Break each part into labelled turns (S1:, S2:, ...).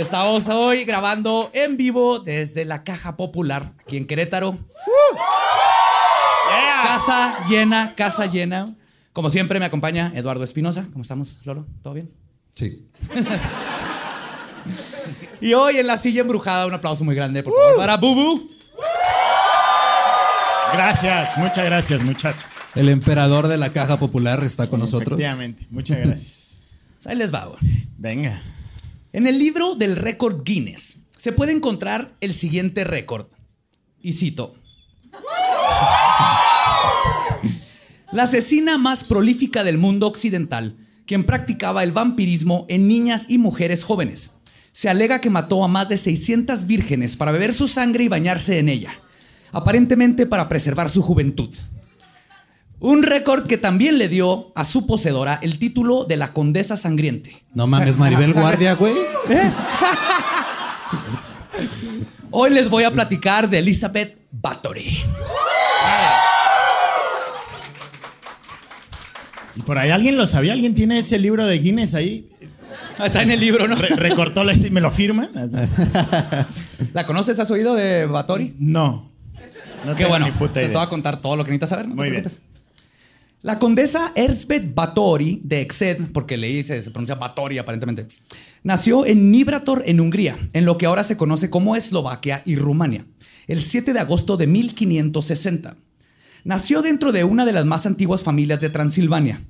S1: Estamos hoy grabando en vivo desde la Caja Popular, aquí en Querétaro. Casa llena, casa llena. Como siempre me acompaña Eduardo Espinosa. ¿Cómo estamos, Lolo? ¿Todo bien?
S2: Sí.
S1: Y hoy en la silla embrujada, un aplauso muy grande, por favor, para Bubu.
S3: Gracias, muchas gracias, muchachos.
S2: El emperador de la caja popular está con nosotros.
S3: Efectivamente, muchas gracias.
S1: Pues ahí les va. güey.
S3: Venga.
S1: En el libro del récord Guinness se puede encontrar el siguiente récord. Y cito. La asesina más prolífica del mundo occidental, quien practicaba el vampirismo en niñas y mujeres jóvenes. Se alega que mató a más de 600 vírgenes para beber su sangre y bañarse en ella, aparentemente para preservar su juventud. Un récord que también le dio a su poseedora el título de la Condesa Sangriente.
S2: No mames, Maribel Guardia, güey.
S1: Hoy les voy a platicar de Elizabeth Bathory.
S3: Y por ahí alguien lo sabía, alguien tiene ese libro de Guinness ahí.
S1: Ah, Está en el libro, ¿no?
S3: Re- recortó la ¿me lo firma?
S1: ¿La conoces? ¿Has oído de Bathory?
S3: No. No
S1: Qué
S3: tengo
S1: bueno.
S3: ni puta
S1: Te voy a contar todo lo que necesitas saber. No te
S3: Muy bien.
S1: preocupes. La condesa Erzbet Bathory de Exed, porque leí se, se pronuncia Bathory aparentemente, nació en Nibrator, en Hungría, en lo que ahora se conoce como Eslovaquia y Rumania, el 7 de agosto de 1560. Nació dentro de una de las más antiguas familias de Transilvania.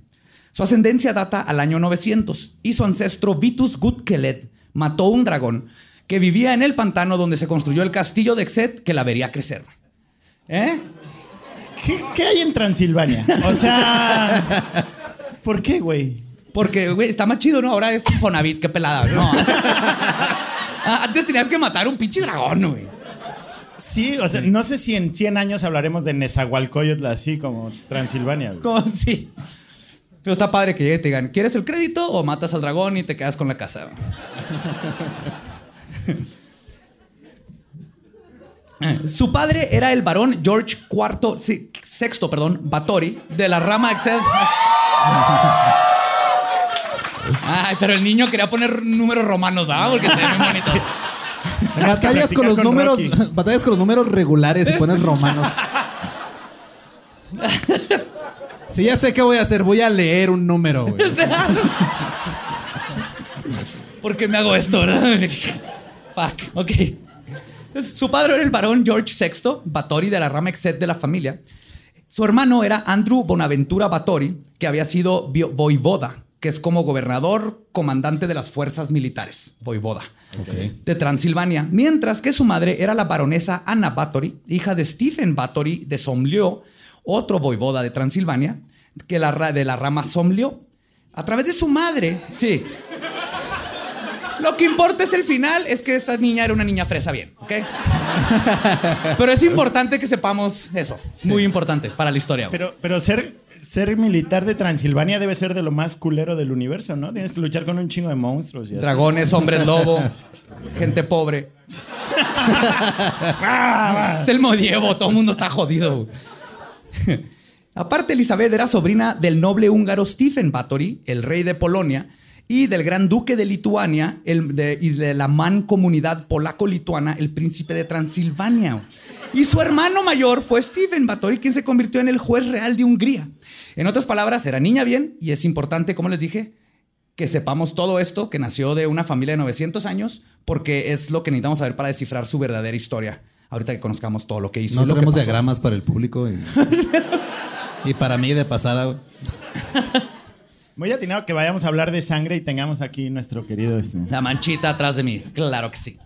S1: Su ascendencia data al año 900 y su ancestro Vitus Gutkeled mató un dragón que vivía en el pantano donde se construyó el castillo de Exed que la vería crecer. ¿Eh?
S3: ¿Qué, qué hay en Transilvania? O sea. ¿Por qué, güey?
S1: Porque, güey, está más chido, ¿no? Ahora es Fonavit, qué pelada. No. Ah, Antes tenías que matar un pinche dragón, güey.
S3: Sí, o sea, no sé si en 100 años hablaremos de Nezahualcóyotl así como Transilvania. güey.
S1: Como sí. Pero está padre que llegue y te digan, ¿quieres el crédito o matas al dragón y te quedas con la casa? Su padre era el varón George IV, sí, sexto, perdón, Bathory, de la rama Excel. Ay, pero el niño quería poner números romanos, ¿verdad? Porque se ve muy bonito.
S2: Batallas con los
S3: con
S2: números,
S3: Rocky.
S2: batallas con los números regulares y pones romanos. Sí, ya sé qué voy a hacer. Voy a leer un número, güey.
S1: ¿Por qué me hago esto, verdad? Fuck, ok. Entonces, su padre era el varón George VI, Bathory de la rama Exet de la familia. Su hermano era Andrew Bonaventura Bathory, que había sido voivoda, que es como gobernador, comandante de las fuerzas militares, voivoda, de Transilvania. Mientras que su madre era la baronesa Anna Bathory, hija de Stephen Bathory de Somlió, otro voivoda de Transilvania, que la, de la rama Somlió. A través de su madre, sí, lo que importa es el final, es que esta niña era una niña fresa bien, ¿ok? Pero es importante que sepamos eso. Muy importante para la historia. güey.
S3: Pero, pero ser, ser militar de Transilvania debe ser de lo más culero del universo, ¿no? Tienes que luchar con un chingo de monstruos. Y así.
S1: Dragones, hombres lobo, gente pobre. es el medievo, todo el mundo está jodido. Aparte, Elizabeth era sobrina del noble húngaro Stephen Bathory, el rey de Polonia, y del gran duque de Lituania el de- y de la mancomunidad polaco-lituana, el príncipe de Transilvania. Y su hermano mayor fue Stephen Bathory, quien se convirtió en el juez real de Hungría. En otras palabras, era niña bien y es importante, como les dije, que sepamos todo esto, que nació de una familia de 900 años, porque es lo que necesitamos saber para descifrar su verdadera historia Ahorita que conozcamos todo lo que hizo.
S2: No tenemos diagramas para el público. Y, y para mí de pasada.
S3: Muy atinado que vayamos a hablar de sangre y tengamos aquí nuestro querido este.
S1: La manchita atrás de mí, claro que sí.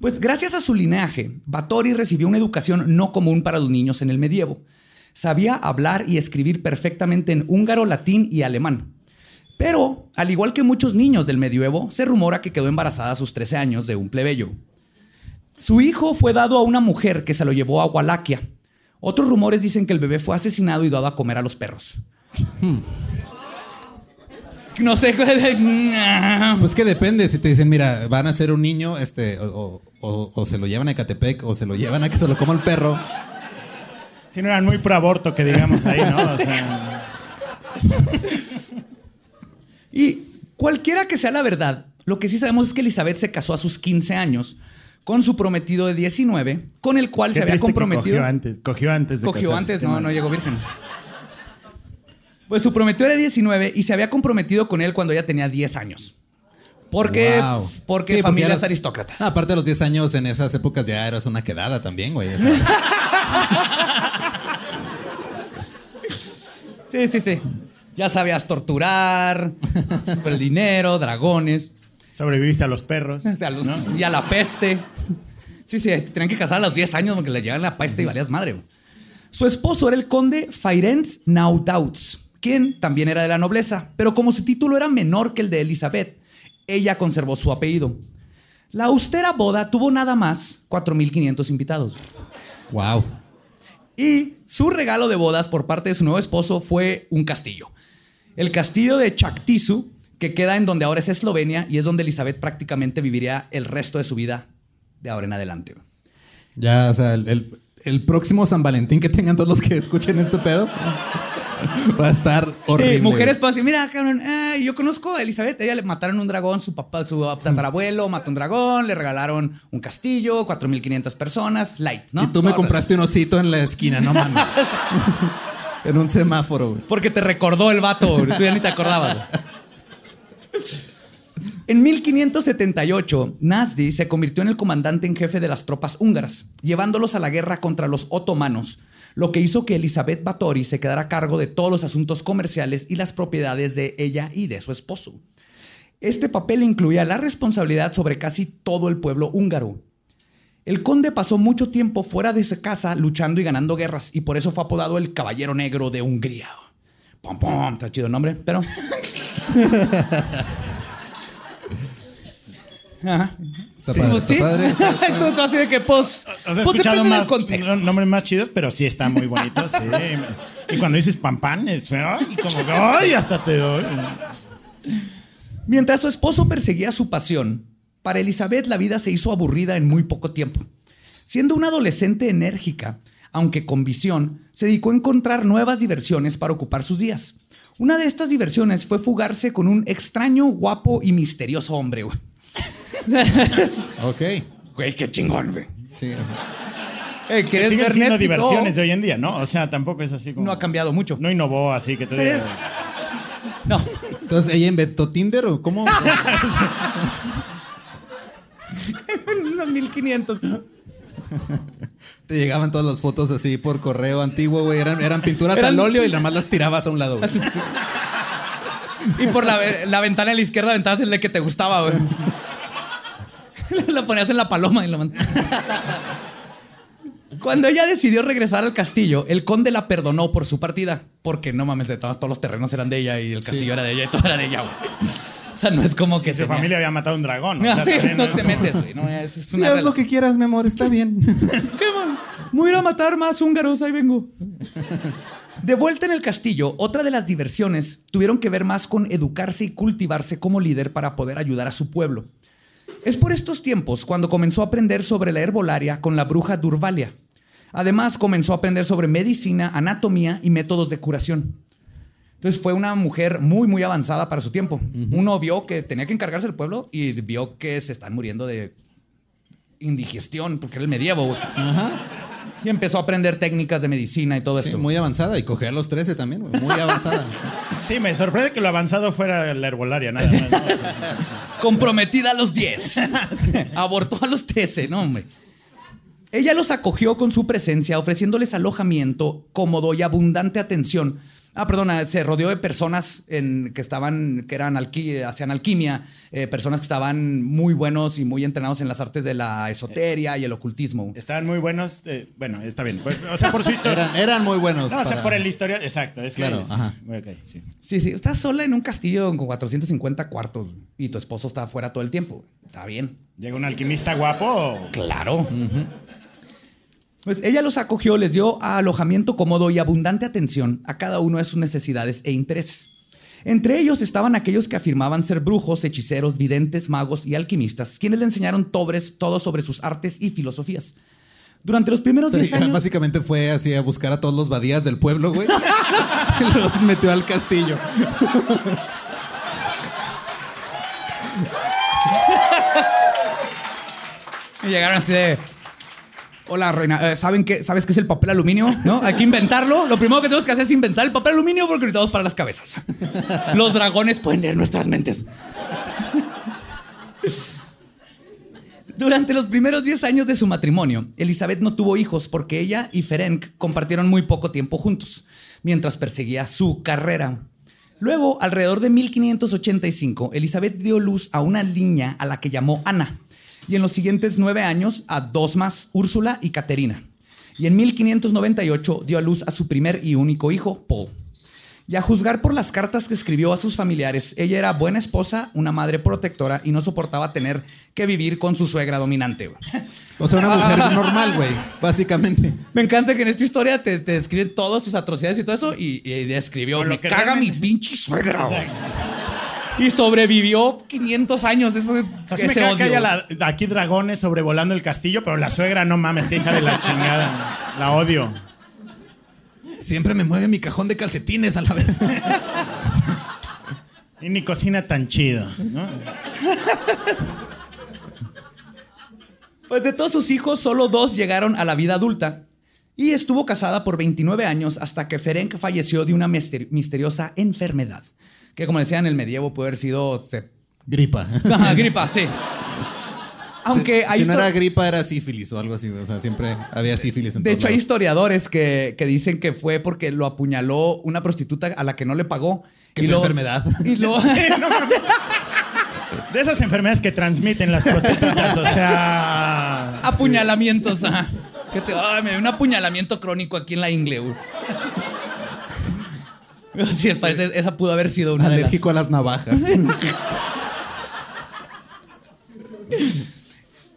S1: Pues gracias a su linaje, Báthory recibió una educación no común para los niños en el medievo. Sabía hablar y escribir perfectamente en húngaro, latín y alemán. Pero, al igual que muchos niños del medioevo, se rumora que quedó embarazada a sus 13 años de un plebeyo. Su hijo fue dado a una mujer que se lo llevó a Walaquia. Otros rumores dicen que el bebé fue asesinado y dado a comer a los perros. Hmm. No sé.
S2: Pues que depende. Si te dicen, mira, van a ser un niño, este, o, o- o se lo llevan a Ecatepec, o se lo llevan a que se lo coma el perro.
S3: Si no eran muy pro aborto, que digamos ahí, ¿no? O sea,
S1: Y cualquiera que sea la verdad, lo que sí sabemos es que Elizabeth se casó a sus 15 años con su prometido de 19, con el cual
S3: qué
S1: se había comprometido.
S3: Cogió antes, cogió antes de
S1: Cogió
S3: casarse.
S1: antes, no, no llegó virgen. Pues su prometido era 19 y se había comprometido con él cuando ella tenía 10 años. Porque,
S2: Wow.
S1: porque
S2: Sí,
S1: familias
S2: eras-
S1: aristócratas.
S2: Ah, aparte de los 10 años, en esas épocas ya eras una quedada también, güey.
S1: Sí, sí, sí. Ya sabías torturar, por el dinero, dragones.
S3: Sobreviviste a los perros.
S1: A los-
S3: ¿no?
S1: Y a la peste. Sí, sí, te tenían que casar a los 10 años porque le llegaban la peste y valías madre. güey. Su esposo era el conde Ferenc Naudauts, quien también era de la nobleza, pero como su título era menor que el de Elizabeth, ella conservó su apellido. La austera boda tuvo nada más 4.500 invitados.
S2: wow.
S1: Y su regalo de bodas por parte de su nuevo esposo fue un castillo. El castillo de Chactizu, que queda en donde ahora es Eslovenia y es donde Elizabeth prácticamente viviría el resto de su vida de ahora en adelante.
S2: Ya, o sea, el, el- el próximo San Valentín que tengan todos los que escuchen este pedo va a estar horrible.
S1: Sí, mujeres pueden decir, mira, cabrón, ah, yo conozco a Elizabeth, ella le mataron un dragón, su papá, su tatarabuelo mató un dragón, le regalaron un castillo, 4.500 personas, light, ¿no?
S2: Y tú me compraste un osito en la esquina, no mames. en un semáforo, güey.
S1: Porque te recordó el vato, güey, tú ya ni te acordabas. En 1578, Nasdi se convirtió en el comandante en jefe de las tropas húngaras, llevándolos a la guerra contra los otomanos, lo que hizo que Elizabeth Báthory se quedara a cargo de todos los asuntos comerciales y las propiedades de ella y de su esposo. Este papel incluía la responsabilidad sobre casi todo el pueblo húngaro. El conde pasó mucho tiempo fuera de su casa luchando y ganando guerras y por eso fue apodado el Caballero Negro de Hungría. Pom, pom, está chido el nombre, pero... Ajá.
S2: Está
S1: Sí,
S2: padre,
S1: pues
S2: está
S1: sí.
S2: padre. está- está-
S1: tú, tú así de que, pues...
S3: O sea, he
S1: pues
S3: escuchado más nombres más chidos, pero sí está muy bonito, sí. Y cuando dices pan pan, es feo, y como que, ¡ay! Hasta te doy.
S1: Mientras su esposo perseguía su pasión, para Elizabeth la vida se hizo aburrida en muy poco tiempo. Siendo una adolescente enérgica, aunque con visión, se dedicó a encontrar nuevas diversiones para ocupar sus días. Una de estas diversiones fue fugarse con un extraño, guapo y misterioso hombre. Güey,
S2: Ok.
S1: Güey, qué chingón, güey.
S2: Sí, o sea,
S1: Eh, ¿Quieres
S3: siguen
S1: ver
S3: siendo
S1: Netflix?
S3: diversiones de hoy en día, ¿no? O sea, tampoco es así como...
S1: no ha cambiado mucho.
S3: No innovó así que tú digas...
S1: No.
S2: Entonces, ¿ella inventó Tinder o cómo?
S1: Unos 1500.
S2: Te llegaban todas las fotos así por correo antiguo, güey. Eran, eran pinturas
S1: Eran-
S2: al óleo y nada más las tirabas a un lado, güey.
S1: Y por la, la ventana de la izquierda aventabas el de que te gustaba, güey. la ponías en la paloma y la mant- Cuando ella decidió regresar al castillo, el conde la perdonó por su partida. Porque no mames, de todos, todos los terrenos eran de ella y el castillo era de ella y todo era de ella, güey. O sea, no es como que
S3: Que su
S1: tenía-
S3: familia había matado un dragón. ¿no? O
S1: Ah,
S3: sea,
S1: sí, no
S3: es
S1: te
S3: como-
S1: metes, güey. No, es, es
S2: Sí,
S1: una
S2: haz lo que quieras, mi amor, está bien.
S1: ¿Qué voy a ir a matar más húngaros, ahí vengo. De vuelta en el castillo, otra de las diversiones tuvieron que ver más con educarse y cultivarse como líder para poder ayudar a su pueblo. Es por estos tiempos cuando comenzó a aprender sobre la herbolaria con la bruja Durvalia. Además, comenzó a aprender sobre medicina, anatomía y métodos de curación. Entonces fue una mujer muy, muy avanzada para su tiempo. Uno vio que tenía que encargarse del pueblo y vio que se están muriendo de indigestión, porque era el medievo. güey. Y empezó a aprender técnicas de medicina y todo
S2: Sí,
S1: esto.
S2: muy avanzada. Y coger a los 13 también, güey. Muy avanzada.
S3: Sí, me sorprende que lo avanzado fuera la herbolaria, nada más. ¿no? O sea, sí.
S1: Comprometida a los 10. Abortó a los 13, no, hombre. Ella los acogió con su presencia, ofreciéndoles alojamiento cómodo y abundante atención. Ah, perdona, se rodeó de personas en- que estaban, que eran alqui- hacían alquimia, eh, personas que estaban muy buenos y muy entrenados en las artes de la esoteria y el ocultismo.
S3: Estaban muy buenos. eh, bueno, está bien. Pues, o sea, por su historia.
S2: Eran, eran muy buenos.
S3: No, o sea, por el historia. Exacto. Es que,
S2: Claro,
S3: sí.
S2: ajá.
S3: Ok, sí.
S1: Sí, sí, estás sola en un castillo con 450 cuartos y tu esposo está afuera todo el tiempo. Está bien.
S3: Llega un alquimista guapo.
S1: Claro. Pues ella los acogió, les dio alojamiento cómodo y abundante atención a cada uno de sus necesidades e intereses. Entre ellos estaban aquellos que afirmaban ser brujos, hechiceros, videntes, magos y alquimistas, quienes le enseñaron tobres todo sobre sus artes y filosofías. Durante los primeros
S2: Sí,
S1: 10 años...
S2: básicamente fue así a buscar a todos los badías del pueblo, güey. y los metió al castillo.
S1: Y llegaron así de. Hola, reina. eh, ¿Saben qué? ¿Sabes qué es el papel aluminio? ¿No? Hay que inventarlo. Lo primero que tenemos que hacer es inventar el papel aluminio porque necesitamos para las cabezas. Los dragones pueden leer nuestras mentes. Durante los primeros 10 años de su matrimonio, Elizabeth no tuvo hijos porque ella y Ferenc compartieron muy poco tiempo juntos, mientras perseguía su carrera. Luego, alrededor de 1585, Elizabeth dio luz a una niña a la que llamó Ana, y en los siguientes nueve años a dos más, Úrsula y Caterina. Y en 1598 dio a luz a su primer y único hijo, Paul. Y a juzgar por las cartas que escribió a sus familiares, ella era buena esposa, una madre protectora y no soportaba tener que vivir con su suegra dominante. güey.
S2: O sea, una mujer normal, güey. Básicamente.
S1: Me encanta que en esta historia te, te describen todas sus atrocidades y todo eso y, y describió,
S3: Con lo
S1: me
S3: que
S1: caga
S3: realmente-
S1: mi pinche suegra. güey". Y sobrevivió 500 años. Eso,
S3: O sea, me que haya la- aquí dragones sobrevolando el castillo, pero la suegra, no mames, que hija de la chingada. La odio.
S2: Siempre me mueve mi cajón de calcetines a la vez.
S3: Y ni cocina tan chido, ¿no?
S1: Pues de todos sus hijos, solo dos llegaron a la vida adulta. Y estuvo casada por 29 años hasta que Ferenc falleció de una mister- misteriosa enfermedad. Que como decían en el medievo puede haber sido... se-
S2: Gripa.
S1: Ajá, gripa, sí. Aunque hay
S2: si no era gripa, era sífilis o algo así. O sea, siempre había sífilis en
S1: De hecho, hay historiadores que, que dicen que fue porque lo apuñaló una prostituta a la que no le pagó.
S2: Que fue
S1: luego-
S2: enfermedad.
S1: Y
S3: mames. De esas enfermedades que transmiten las prostitutas, o sea.
S1: Apuñalamientos, ajá. Que te- ay, me dio un apuñalamiento crónico aquí en la ingle. Sí, parece, esa pudo haber sido una de las...
S2: Alérgico a las navajas.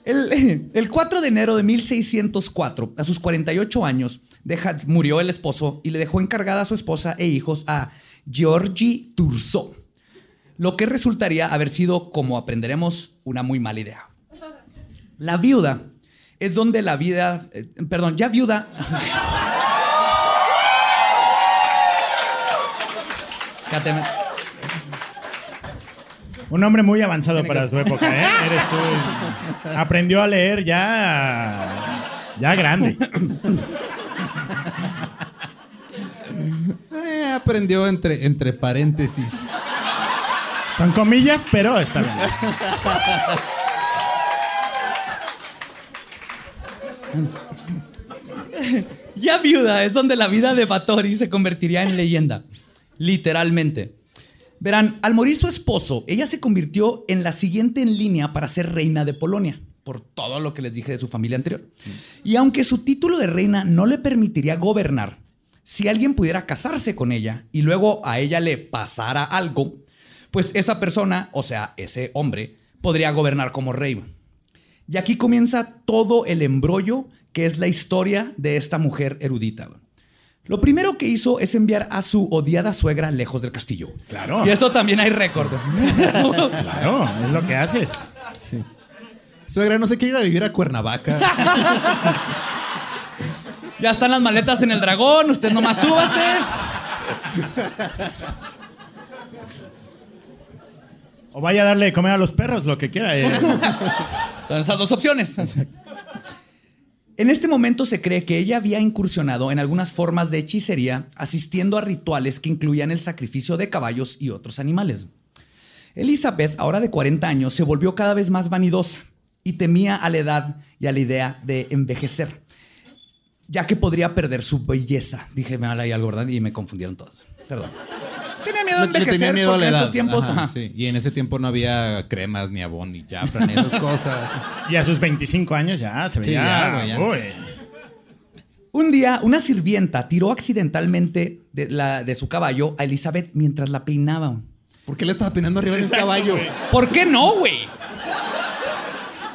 S1: El, el 4 de enero de 1604, a sus 48 años, deja- murió el esposo y le dejó encargada a su esposa e hijos a Georgie Turso, lo que resultaría haber sido, como aprenderemos, una muy mala idea. La viuda es donde la vida, eh, perdón, ya viuda.
S3: Un hombre muy avanzado para
S1: que-
S3: tu época, ¿eh? Eres tú. Aprendió a leer ya. Ya grande.
S2: Eh, aprendió entre, entre paréntesis.
S3: Son comillas, pero está bien.
S1: Ya viuda es donde la vida de Batory se convertiría en leyenda. Literalmente. Verán, al morir su esposo, ella se convirtió en la siguiente en línea para ser reina de Polonia, por todo lo que les dije de su familia anterior. Y aunque su título de reina no le permitiría gobernar, si alguien pudiera casarse con ella y luego a ella le pasara algo, pues esa persona, o sea, ese hombre, podría gobernar como rey. Y aquí comienza todo el embrollo que es la historia de esta mujer erudita. Lo primero que hizo es enviar a su odiada suegra lejos del castillo.
S3: Claro.
S1: Y eso también hay récord.
S3: Claro, es lo que haces.
S2: Sí. Suegra, no se quiere ir a vivir a Cuernavaca.
S1: ya están las maletas en el dragón, usted nomás súbase.
S3: O vaya a darle de comer a los perros, lo que quiera. eh.
S1: Son esas dos opciones. En este momento se cree que ella había incursionado en algunas formas de hechicería, asistiendo a rituales que incluían el sacrificio de caballos y otros animales. Elizabeth, ahora de 40 años, se volvió cada vez más vanidosa y temía a la edad y a la idea de envejecer, ya que podría perder su belleza. Dije, me ahí algo, ¿verdad? Y me confundieron todos. Perdón. Tenía miedo
S2: le
S1: envejecer
S2: tenía miedo a
S1: porque
S2: la
S1: en
S2: edad.
S1: estos tiempos...
S2: Ajá,
S1: ajá.
S2: sí. Y en ese tiempo no había cremas, ni abón, ni jafra, ni esas cosas.
S3: Y a sus 25 años ya se
S2: Sí,
S3: veía.
S2: ya, güey, ya.
S3: uy.
S1: Un día, una sirvienta tiró accidentalmente de, la, de su caballo a Elizabeth mientras la peinaba.
S2: ¿Por qué le estaba peinando arriba de
S3: Exacto,
S2: caballo?
S3: güey.
S1: ¿Por qué no, güey?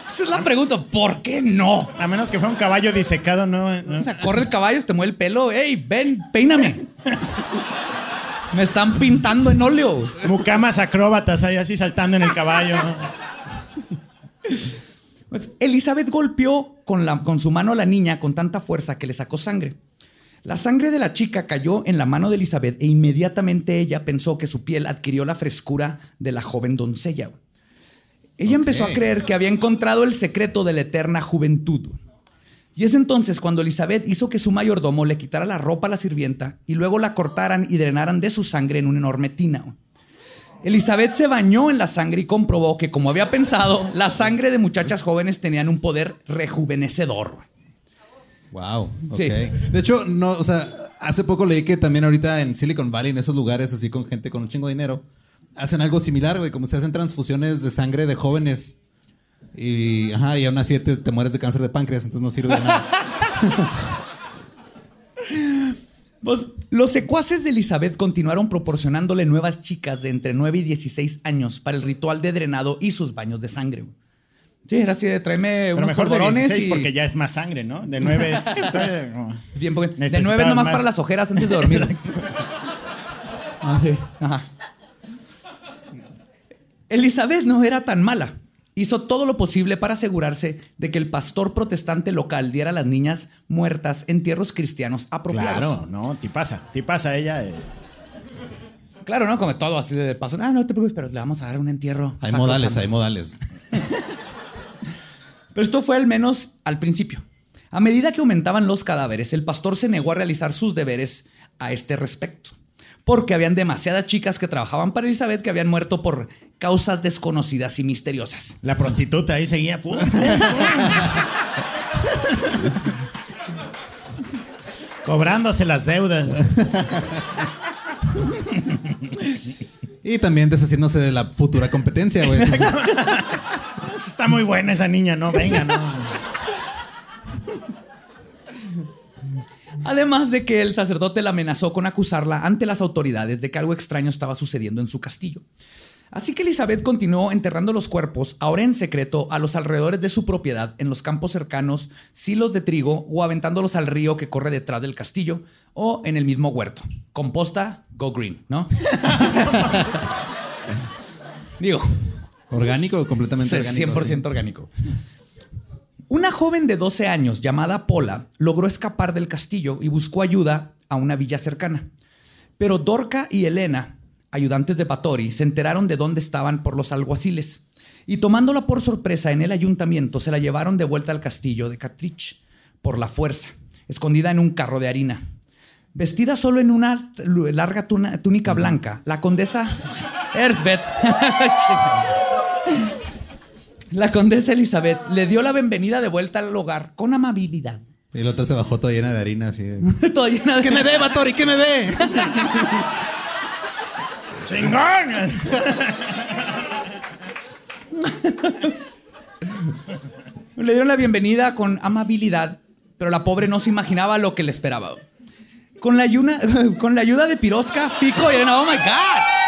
S1: Esa es la pregunta. ¿Por qué no?
S3: A menos que fuera un caballo disecado, no. no.
S1: O sea, corre el caballo, te mueve el pelo. ¡Ey, ven, peíname! Me están pintando en óleo.
S3: Mucamas acróbatas ahí así saltando en el caballo.
S1: Pues, Elizabeth golpeó con, la- con su mano a la niña con tanta fuerza que le sacó sangre. La sangre de la chica cayó en la mano de Elizabeth e inmediatamente ella pensó que su piel adquirió la frescura de la joven doncella. Ella empezó a creer que había encontrado el secreto de la eterna juventud. Y es entonces cuando Elizabeth hizo que su mayordomo le quitara la ropa a la sirvienta y luego la cortaran y drenaran de su sangre en una enorme tina. Elizabeth se bañó en la sangre y comprobó que, como había pensado, la sangre de muchachas jóvenes tenían un poder rejuvenecedor.
S2: Wow.
S1: Sí.
S2: De hecho, no, o sea, hace poco leí que también ahorita en Silicon Valley, en esos lugares así con gente con un chingo de dinero, hacen algo similar, güey, como se hacen transfusiones de sangre de jóvenes. Y, ajá, y aún así te, te mueres de cáncer de páncreas, entonces no sirve de nada.
S1: Pues, los secuaces de Elizabeth continuaron proporcionándole nuevas chicas de entre 9 y 16 años para el ritual de drenado y sus baños de sangre. Sí, era así de tráeme
S3: Pero
S1: unos
S3: mejor de
S1: polvorones
S3: 16
S1: y...
S3: porque ya es más sangre, ¿no? De 9
S1: Es bien, porque de
S3: Necesitabas
S1: 9 nomás
S3: más.
S1: para las ojeras antes de dormir. Ajá. Elizabeth no era tan mala. Hizo todo lo posible para asegurarse de que el pastor protestante local diera a las niñas muertas entierros cristianos apropiados.
S3: Claro, no, ti pasa, ti pasa ella. eh.
S1: Claro, ¿no? Como todo así de paso. Ah, no te preocupes, pero le vamos a dar un entierro.
S2: Hay modales, hay modales.
S1: Pero esto fue al menos al principio. A medida que aumentaban los cadáveres, el pastor se negó a realizar sus deberes a este respecto. Porque habían demasiadas chicas que trabajaban para Elizabeth que habían muerto por causas desconocidas y misteriosas.
S3: La prostituta ahí seguía. Cobrándose las deudas.
S2: Y también deshaciéndose de la futura competencia, güey.
S3: Está muy buena esa niña, ¿no? Venga, no.
S1: Además de que el sacerdote la amenazó con acusarla ante las autoridades de que algo extraño estaba sucediendo en su castillo. Así que Elizabeth continuó enterrando los cuerpos, ahora en secreto, a los alrededores de su propiedad, en los campos cercanos, silos de trigo o aventándolos al río que corre detrás del castillo o en el mismo huerto. Composta, go green, ¿no? Digo,
S2: orgánico o completamente orgánico.
S1: 100% orgánico. Una joven de 12 años llamada Pola logró escapar del castillo y buscó ayuda a una villa cercana. Pero Dorca y Elena, ayudantes de Patori, se enteraron de dónde estaban por los alguaciles. Y tomándola por sorpresa en el ayuntamiento, se la llevaron de vuelta al castillo de Catrich por la fuerza, escondida en un carro de harina. Vestida solo en una larga túnica blanca, la condesa Erzbeth La condesa Elizabeth le dio la bienvenida de vuelta al hogar con amabilidad.
S2: Y la otra se bajó toda llena de harina, así. de,
S1: Toda llena de...
S2: ¿Qué me ve, Batori? ¿Qué me ve?
S3: ¡Chingón!
S1: Le dieron la bienvenida con amabilidad, pero la pobre no se imaginaba lo que le esperaba. Con la, ayuna- con la ayuda de Pirosca, Fico y Elena, ¡oh my God!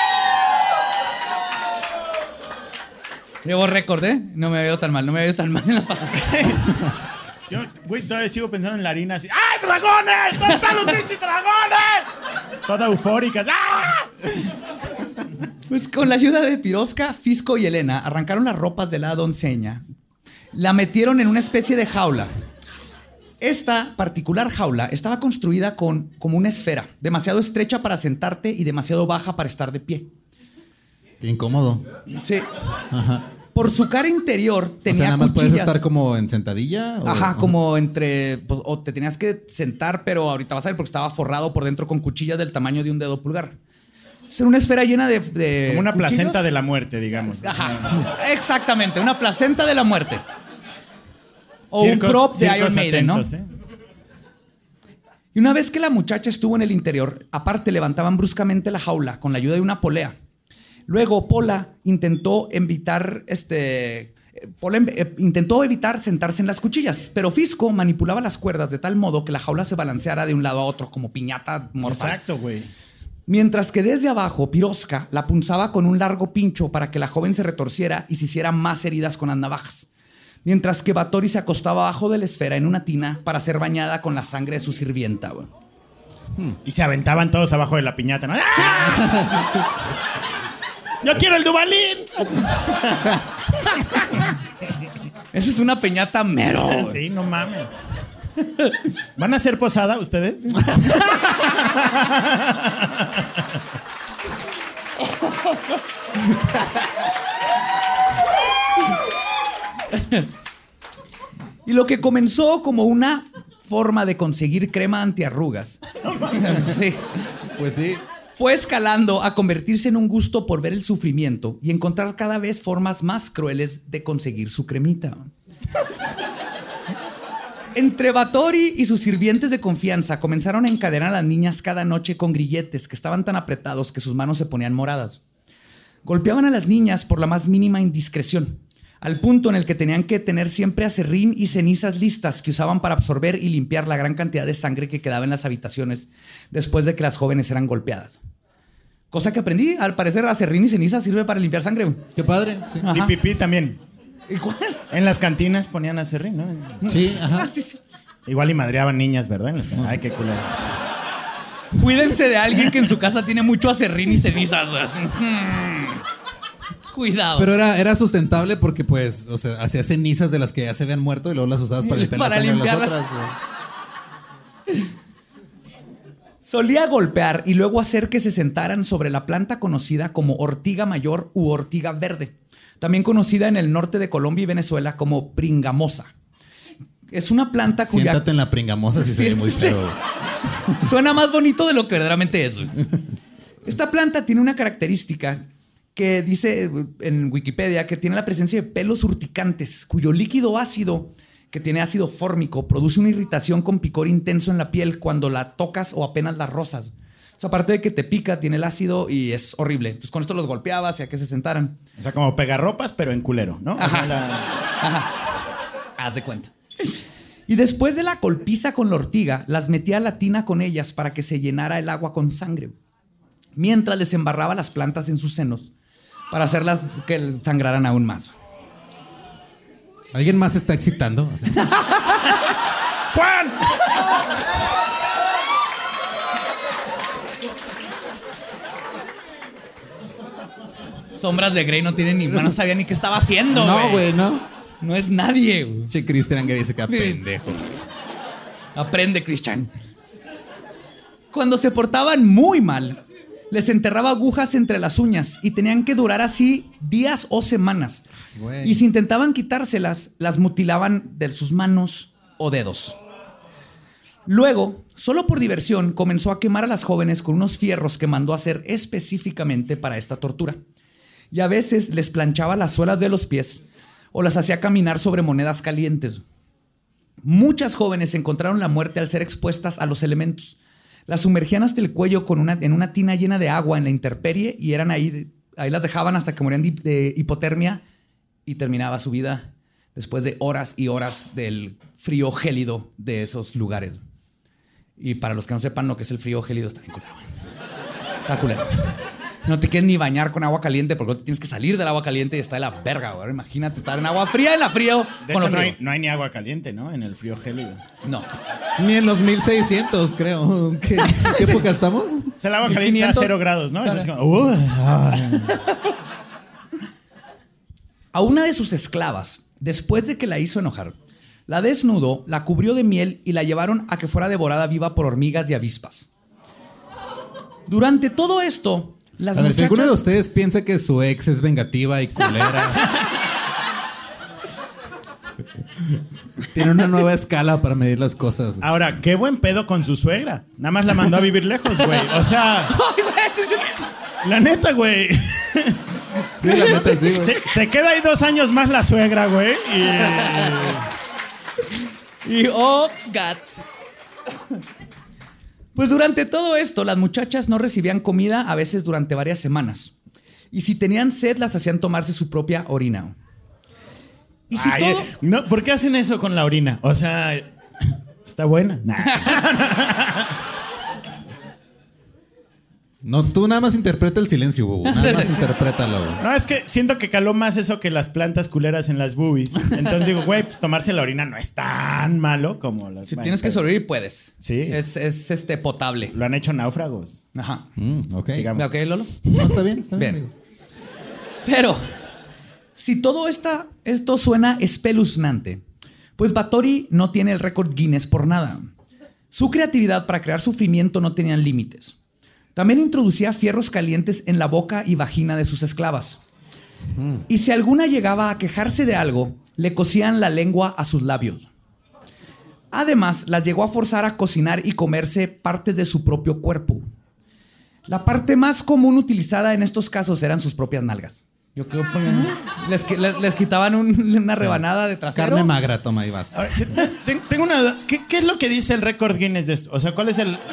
S1: Llevo récord, ¿eh? No me veo tan mal, no me veo tan mal en las pasadas.
S3: Yo, güey, todavía sigo pensando en la harina así. ¡Ay, dragones! ¿Dónde están los pinches dragones? Toda eufórica. ¡Ah!
S1: Pues con la ayuda de Pirosca, Fisco y Elena arrancaron las ropas de la doncella. La metieron en una especie de jaula. Esta particular jaula estaba construida con como una esfera, demasiado estrecha para sentarte y demasiado baja para estar de pie.
S2: Qué incómodo.
S1: Sí.
S2: Ajá.
S1: Por su cara interior
S2: O
S1: tenía
S2: sea, nada más puedes estar como en sentadilla. o-
S1: Ajá, como entre. pues, o te tenías que sentar, pero ahorita vas a ver porque estaba forrado por dentro con cuchillas del tamaño de un dedo pulgar. Era una esfera llena de. de
S3: Como una
S1: cuchillos.
S3: placenta de la muerte, digamos.
S1: Ajá, exactamente, una placenta de la muerte. O un prop de Iron Maiden, ¿no?
S3: ¿eh?
S1: Y una vez que la muchacha estuvo en el interior, aparte levantaban bruscamente la jaula con la ayuda de una polea. Luego Pola intentó evitar este Pola em- eh, intentó evitar sentarse en las cuchillas, pero Fisco manipulaba las cuerdas de tal modo que la jaula se balanceara de un lado a otro como piñata mortal.
S3: Exacto, güey.
S1: Mientras que desde abajo Pirosca la punzaba con un largo pincho para que la joven se retorciera y se hiciera más heridas con las navajas. Mientras que Batori se acostaba abajo de la esfera en una tina para ser bañada con la sangre de su sirvienta. güey.
S3: Y se aventaban todos abajo de la piñata, ¿no? ¡Ah! ¡Yo quiero el Dubalín!
S1: Esa es una peñata mero. güey.
S3: Sí, no mames. ¿Van a hacer posada ustedes?
S1: Y lo que comenzó como una forma de conseguir crema antiarrugas. sí.
S2: Pues sí.
S1: Fue escalando a convertirse en un gusto por ver el sufrimiento y encontrar cada vez formas más crueles de conseguir su cremita. Entre Batori y sus sirvientes de confianza comenzaron a encadenar a las niñas cada noche con grilletes que estaban tan apretados que sus manos se ponían moradas. Golpeaban a las niñas por la más mínima indiscreción, al punto en el que tenían que tener siempre acerrín y cenizas listas que usaban para absorber y limpiar la gran cantidad de sangre que quedaba en las habitaciones después de que las jóvenes eran golpeadas. Cosa que aprendí, al parecer acerrín y ceniza sirve para limpiar sangre.
S2: Qué padre. Sí,
S3: Y pipí también.
S1: ¿Y cuál?
S3: En las cantinas ponían acerrín, ¿no?
S2: sí ajá.
S3: Igual y madreaban niñas, ¿verdad? En las- Ay, qué culero.
S1: Cuídense de alguien que en su casa tiene mucho acerrín y cenizas. Cuidado.
S2: Pero era, era sustentable porque, pues, o sea, hacía cenizas de las que ya se habían muerto y luego las usabas para limpiar
S1: Para
S2: las
S1: limpiarlas.
S2: otras, güey.
S1: Solía golpear y luego hacer que se sentaran sobre la planta conocida como ortiga mayor u ortiga verde, también conocida en el norte de Colombia y Venezuela como pringamosa. Es una planta cuya
S2: Siéntate en la pringamosa si se ve muy feo.
S1: suena más bonito de lo que verdaderamente es. Esta planta tiene una característica que dice güey, en Wikipedia que tiene la presencia de pelos urticantes, cuyo líquido ácido, que tiene ácido fórmico, produce una irritación con picor intenso en la piel cuando la tocas o apenas la rozas. O sea, aparte de que te pica, tiene el ácido y es horrible. Entonces con esto los golpeabas y a que se sentaran.
S3: O sea, como pegarropas, pero en culero, ¿no? O sea,
S1: Ajá. Haz de cuenta. Y después de la golpiza con la ortiga, las metía a la tina con ellas para que se llenara el agua con sangre. Mientras les embarraba las plantas en sus senos para hacerlas que sangraran aún más.
S2: ¿Alguien más se está excitando?
S3: ¡Juan!
S1: Sombras de Grey no tienen ni no sabía ni qué estaba haciendo.
S2: No, güey, no.
S1: No es nadie. güey.
S2: Che, Christian Grey se queda pendejo.
S1: Aprende, Christian. Cuando se portaban muy mal, les enterraba agujas entre las uñas y tenían que durar así días o semanas.
S2: Güey.
S1: Y si intentaban quitárselas, las mutilaban de sus manos o dedos. Luego, solo por diversión, comenzó a quemar a las jóvenes con unos fierros que mandó hacer específicamente para esta tortura. Y a veces les planchaba las suelas de los pies o las hacía caminar sobre monedas calientes. Muchas jóvenes encontraron la muerte al ser expuestas a los elementos. Las sumergían hasta el cuello con una, en una tina llena de agua en la intemperie y eran ahí, ahí las dejaban hasta que morían de, hipotermia y terminaba su vida después de horas y horas del frío gélido de esos lugares. Y para los que no sepan lo que es el frío gélido, está bien culero. Está culero. Si no te quieres ni bañar con agua caliente porque luego tienes que salir del agua caliente y está de la verga, güey. Imagínate estar en agua fría en la frío
S3: De
S1: con
S3: hecho,
S1: lo
S3: no hay, no hay ni agua caliente, ¿no? En el frío gélido.
S1: No.
S2: Ni en los 1600, creo. ¿Qué, ¿qué época estamos?
S3: O sea, el agua caliente está a
S1: 1500.
S3: cero grados, ¿no? Eso es como, uh, ah.
S1: A una de sus esclavas, después de que la hizo enojar, la desnudó, la cubrió de miel y la llevaron a que fuera devorada viva por hormigas y avispas. Durante todo esto, las
S2: A ver, si alguno de ustedes piensa que su ex es vengativa y culera. Tiene una nueva escala para medir las cosas. güey.
S3: Ahora, qué buen pedo con su suegra. Nada más la mandó a vivir lejos, güey. O sea, la neta, güey.
S2: Sí, la neta sí, güey.
S3: Se, se queda ahí dos años más la suegra, güey. Y...
S1: Y oh, gat. Pues durante todo esto, las muchachas no recibían comida a veces durante varias semanas. Y si tenían sed, las hacían tomarse su propia orina. Y si
S3: Ay,
S1: todo...
S3: no, ¿Por qué hacen eso con la orina? O sea, está buena. Nah.
S2: No, tú nada más interpreta el silencio, Bubu. Nada más interprétalo. güey.
S3: No, es que siento que caló más eso que las plantas culeras en las boobies. Entonces digo, güey, pues tomarse la orina no es tan malo como las.
S1: Si
S3: bueno,
S1: tienes que sobrevivir, puedes.
S3: Sí.
S1: Es, es, este, potable.
S3: Lo han hecho náufragos.
S1: Ajá.
S2: Mm, ok.
S3: Sigamos.
S1: ¿Ok, Lolo?
S2: No, está bien. Está bien.
S1: Pero, si todo esta, esto suena espeluznante, pues Bathory no tiene el récord Guinness por nada. Su creatividad para crear sufrimiento no tenían límites. También introducía fierros calientes en la boca y vagina de sus esclavas. Y si alguna llegaba a quejarse de algo, le cosían la lengua a sus labios. Además, las llegó a forzar a cocinar y comerse partes de su propio cuerpo. La parte más común utilizada en estos casos eran sus propias nalgas. Yo creo que les, qui- les- les quitaban un- una rebanada de trasero.
S2: Carne magra, toma, ahí vas.
S3: Ahora, tengo una duda. ¿Qué, qué es lo que dice el récord Guinness de esto? O sea, ¿cuál es el.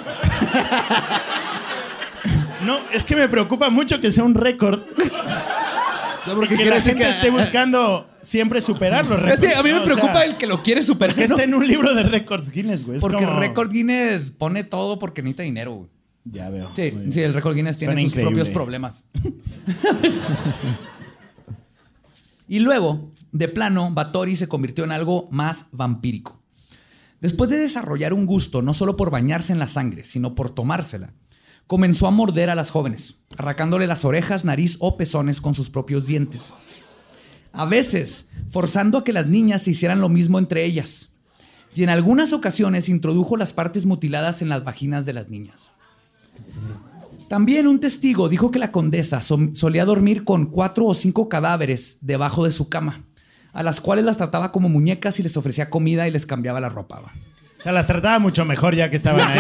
S3: No, es que me preocupa mucho que sea un récord.
S2: O sea,
S3: Y
S2: porque
S3: que la gente
S2: que-
S3: esté buscando siempre superar los
S1: Es
S3: récords.
S1: que a mí me preocupa
S3: sea,
S1: el que lo quiere superar.
S3: Que
S1: ¿no?
S3: esté en un libro de récords Guinness, güey.
S1: Porque
S3: como-
S1: el récord Guinness pone todo porque necesita dinero. güey.
S3: Ya veo.
S1: Sí, sí, el récord Guinness tiene sus
S3: increíble.
S1: propios problemas. y luego, de plano, Bathory se convirtió en algo más vampírico. Después de desarrollar un gusto no solo por bañarse en la sangre, sino por tomársela, comenzó a morder a las jóvenes, arrancándole las orejas, nariz o pezones con sus propios dientes. A veces, forzando a que las niñas se hicieran lo mismo entre ellas. Y en algunas ocasiones introdujo las partes mutiladas en las vaginas de las niñas. También un testigo dijo que la condesa solía dormir con cuatro o cinco cadáveres debajo de su cama, a las cuales las trataba como muñecas y les ofrecía comida y les cambiaba la ropa.
S3: Sea, las trataba mucho mejor ya que estaban ahí.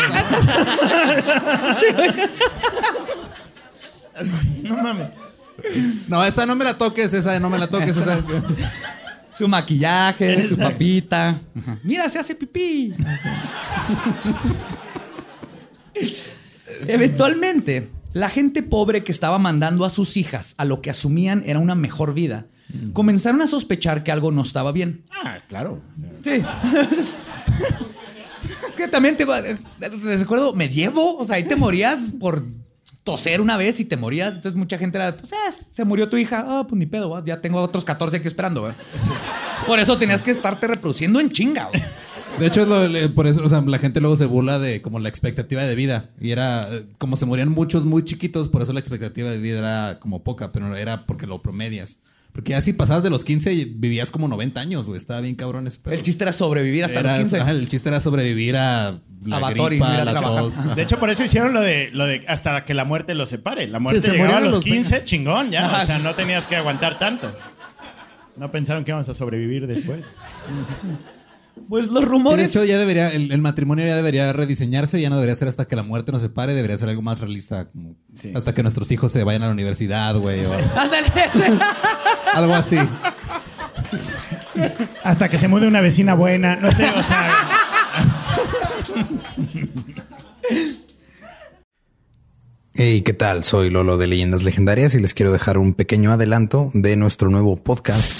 S3: ¿no? no mames.
S2: No, esa no me la toques, esa no me la toques. esa.
S1: Su maquillaje, su papita. Ajá. Mira, se hace pipí. Eventualmente, la gente pobre que estaba mandando a sus hijas a lo que asumían era una mejor vida, comenzaron a sospechar que algo no estaba bien.
S3: Ah, claro.
S1: Sí. es que también te recuerdo medievo, o sea, ahí te morías por toser una vez y te morías. Entonces mucha gente era, pues ah, se murió tu hija, ah, pues ni pedo, va, ya tengo otros 14 aquí esperando. ¿va?". Por eso tenías que estarte reproduciendo en chinga. güey.
S2: De hecho, por eso, la gente luego se burla de como la expectativa de vida. Y era, eh, como se morían muchos muy chiquitos, por eso la expectativa de vida era como poca, pero era porque lo promedias. Porque ya si pasabas de los 15, vivías como 90 años, güey. Estaba bien cabrón ese pedo.
S1: El chiste era sobrevivir hasta
S2: Era-
S1: los 15.
S2: ajá, el chiste era sobrevivir a la
S1: A Batory,
S2: gripa,
S1: a
S2: la
S1: trabajar.
S2: tos.
S3: De hecho, por eso hicieron lo de, lo de hasta que la muerte los separe. La muerte
S2: Sí, se
S3: llegaba a los
S2: los
S3: 15,
S2: veinte.
S3: chingón, ya.
S1: Ajá,
S3: o sea,
S1: sí.
S3: no tenías que aguantar tanto. No pensaron que íbamos a sobrevivir después.
S1: Pues los
S2: Sí, de
S1: rumores.
S2: hecho, ya debería, el, el matrimonio ya debería rediseñarse, ya no debería ser hasta que la muerte nos separe, debería ser algo más realista, como
S3: Sí.
S2: hasta que nuestros hijos se vayan a la universidad, güey, o
S1: Ándale.
S2: algo así.
S3: Hasta que se mude una vecina buena. No sé, o sea.
S4: Hey, ¿qué tal? Soy Lolo de Leyendas Legendarias y les quiero dejar un pequeño adelanto de nuestro nuevo podcast.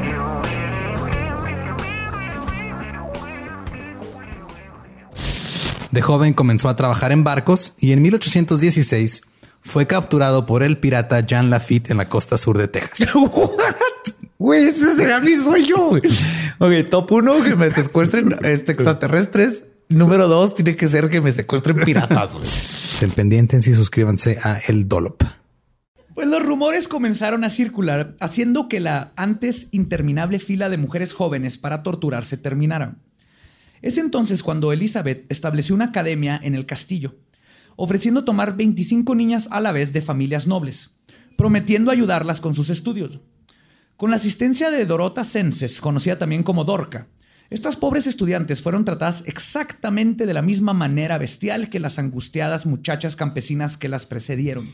S4: De joven comenzó a trabajar en barcos y en 1816 fue capturado por el pirata Jean Lafitte en la costa sur de Texas.
S5: Güey, ese será mi sueño. Ok, top uno, que me secuestren este, extraterrestres. Número dos, tiene que ser que me secuestren piratas.
S4: Estén pendientes y suscríbanse a El Dolop.
S1: Pues los rumores comenzaron a circular, haciendo que la antes interminable fila de mujeres jóvenes para torturarse terminara. Es entonces cuando Elizabeth estableció una academia en el castillo, ofreciendo tomar 25 niñas a la vez de familias nobles, prometiendo ayudarlas con sus estudios. Con la asistencia de Dorota Senses, conocida también como Dorca, estas pobres estudiantes fueron tratadas exactamente de la misma manera bestial que las angustiadas muchachas campesinas que las precedieron.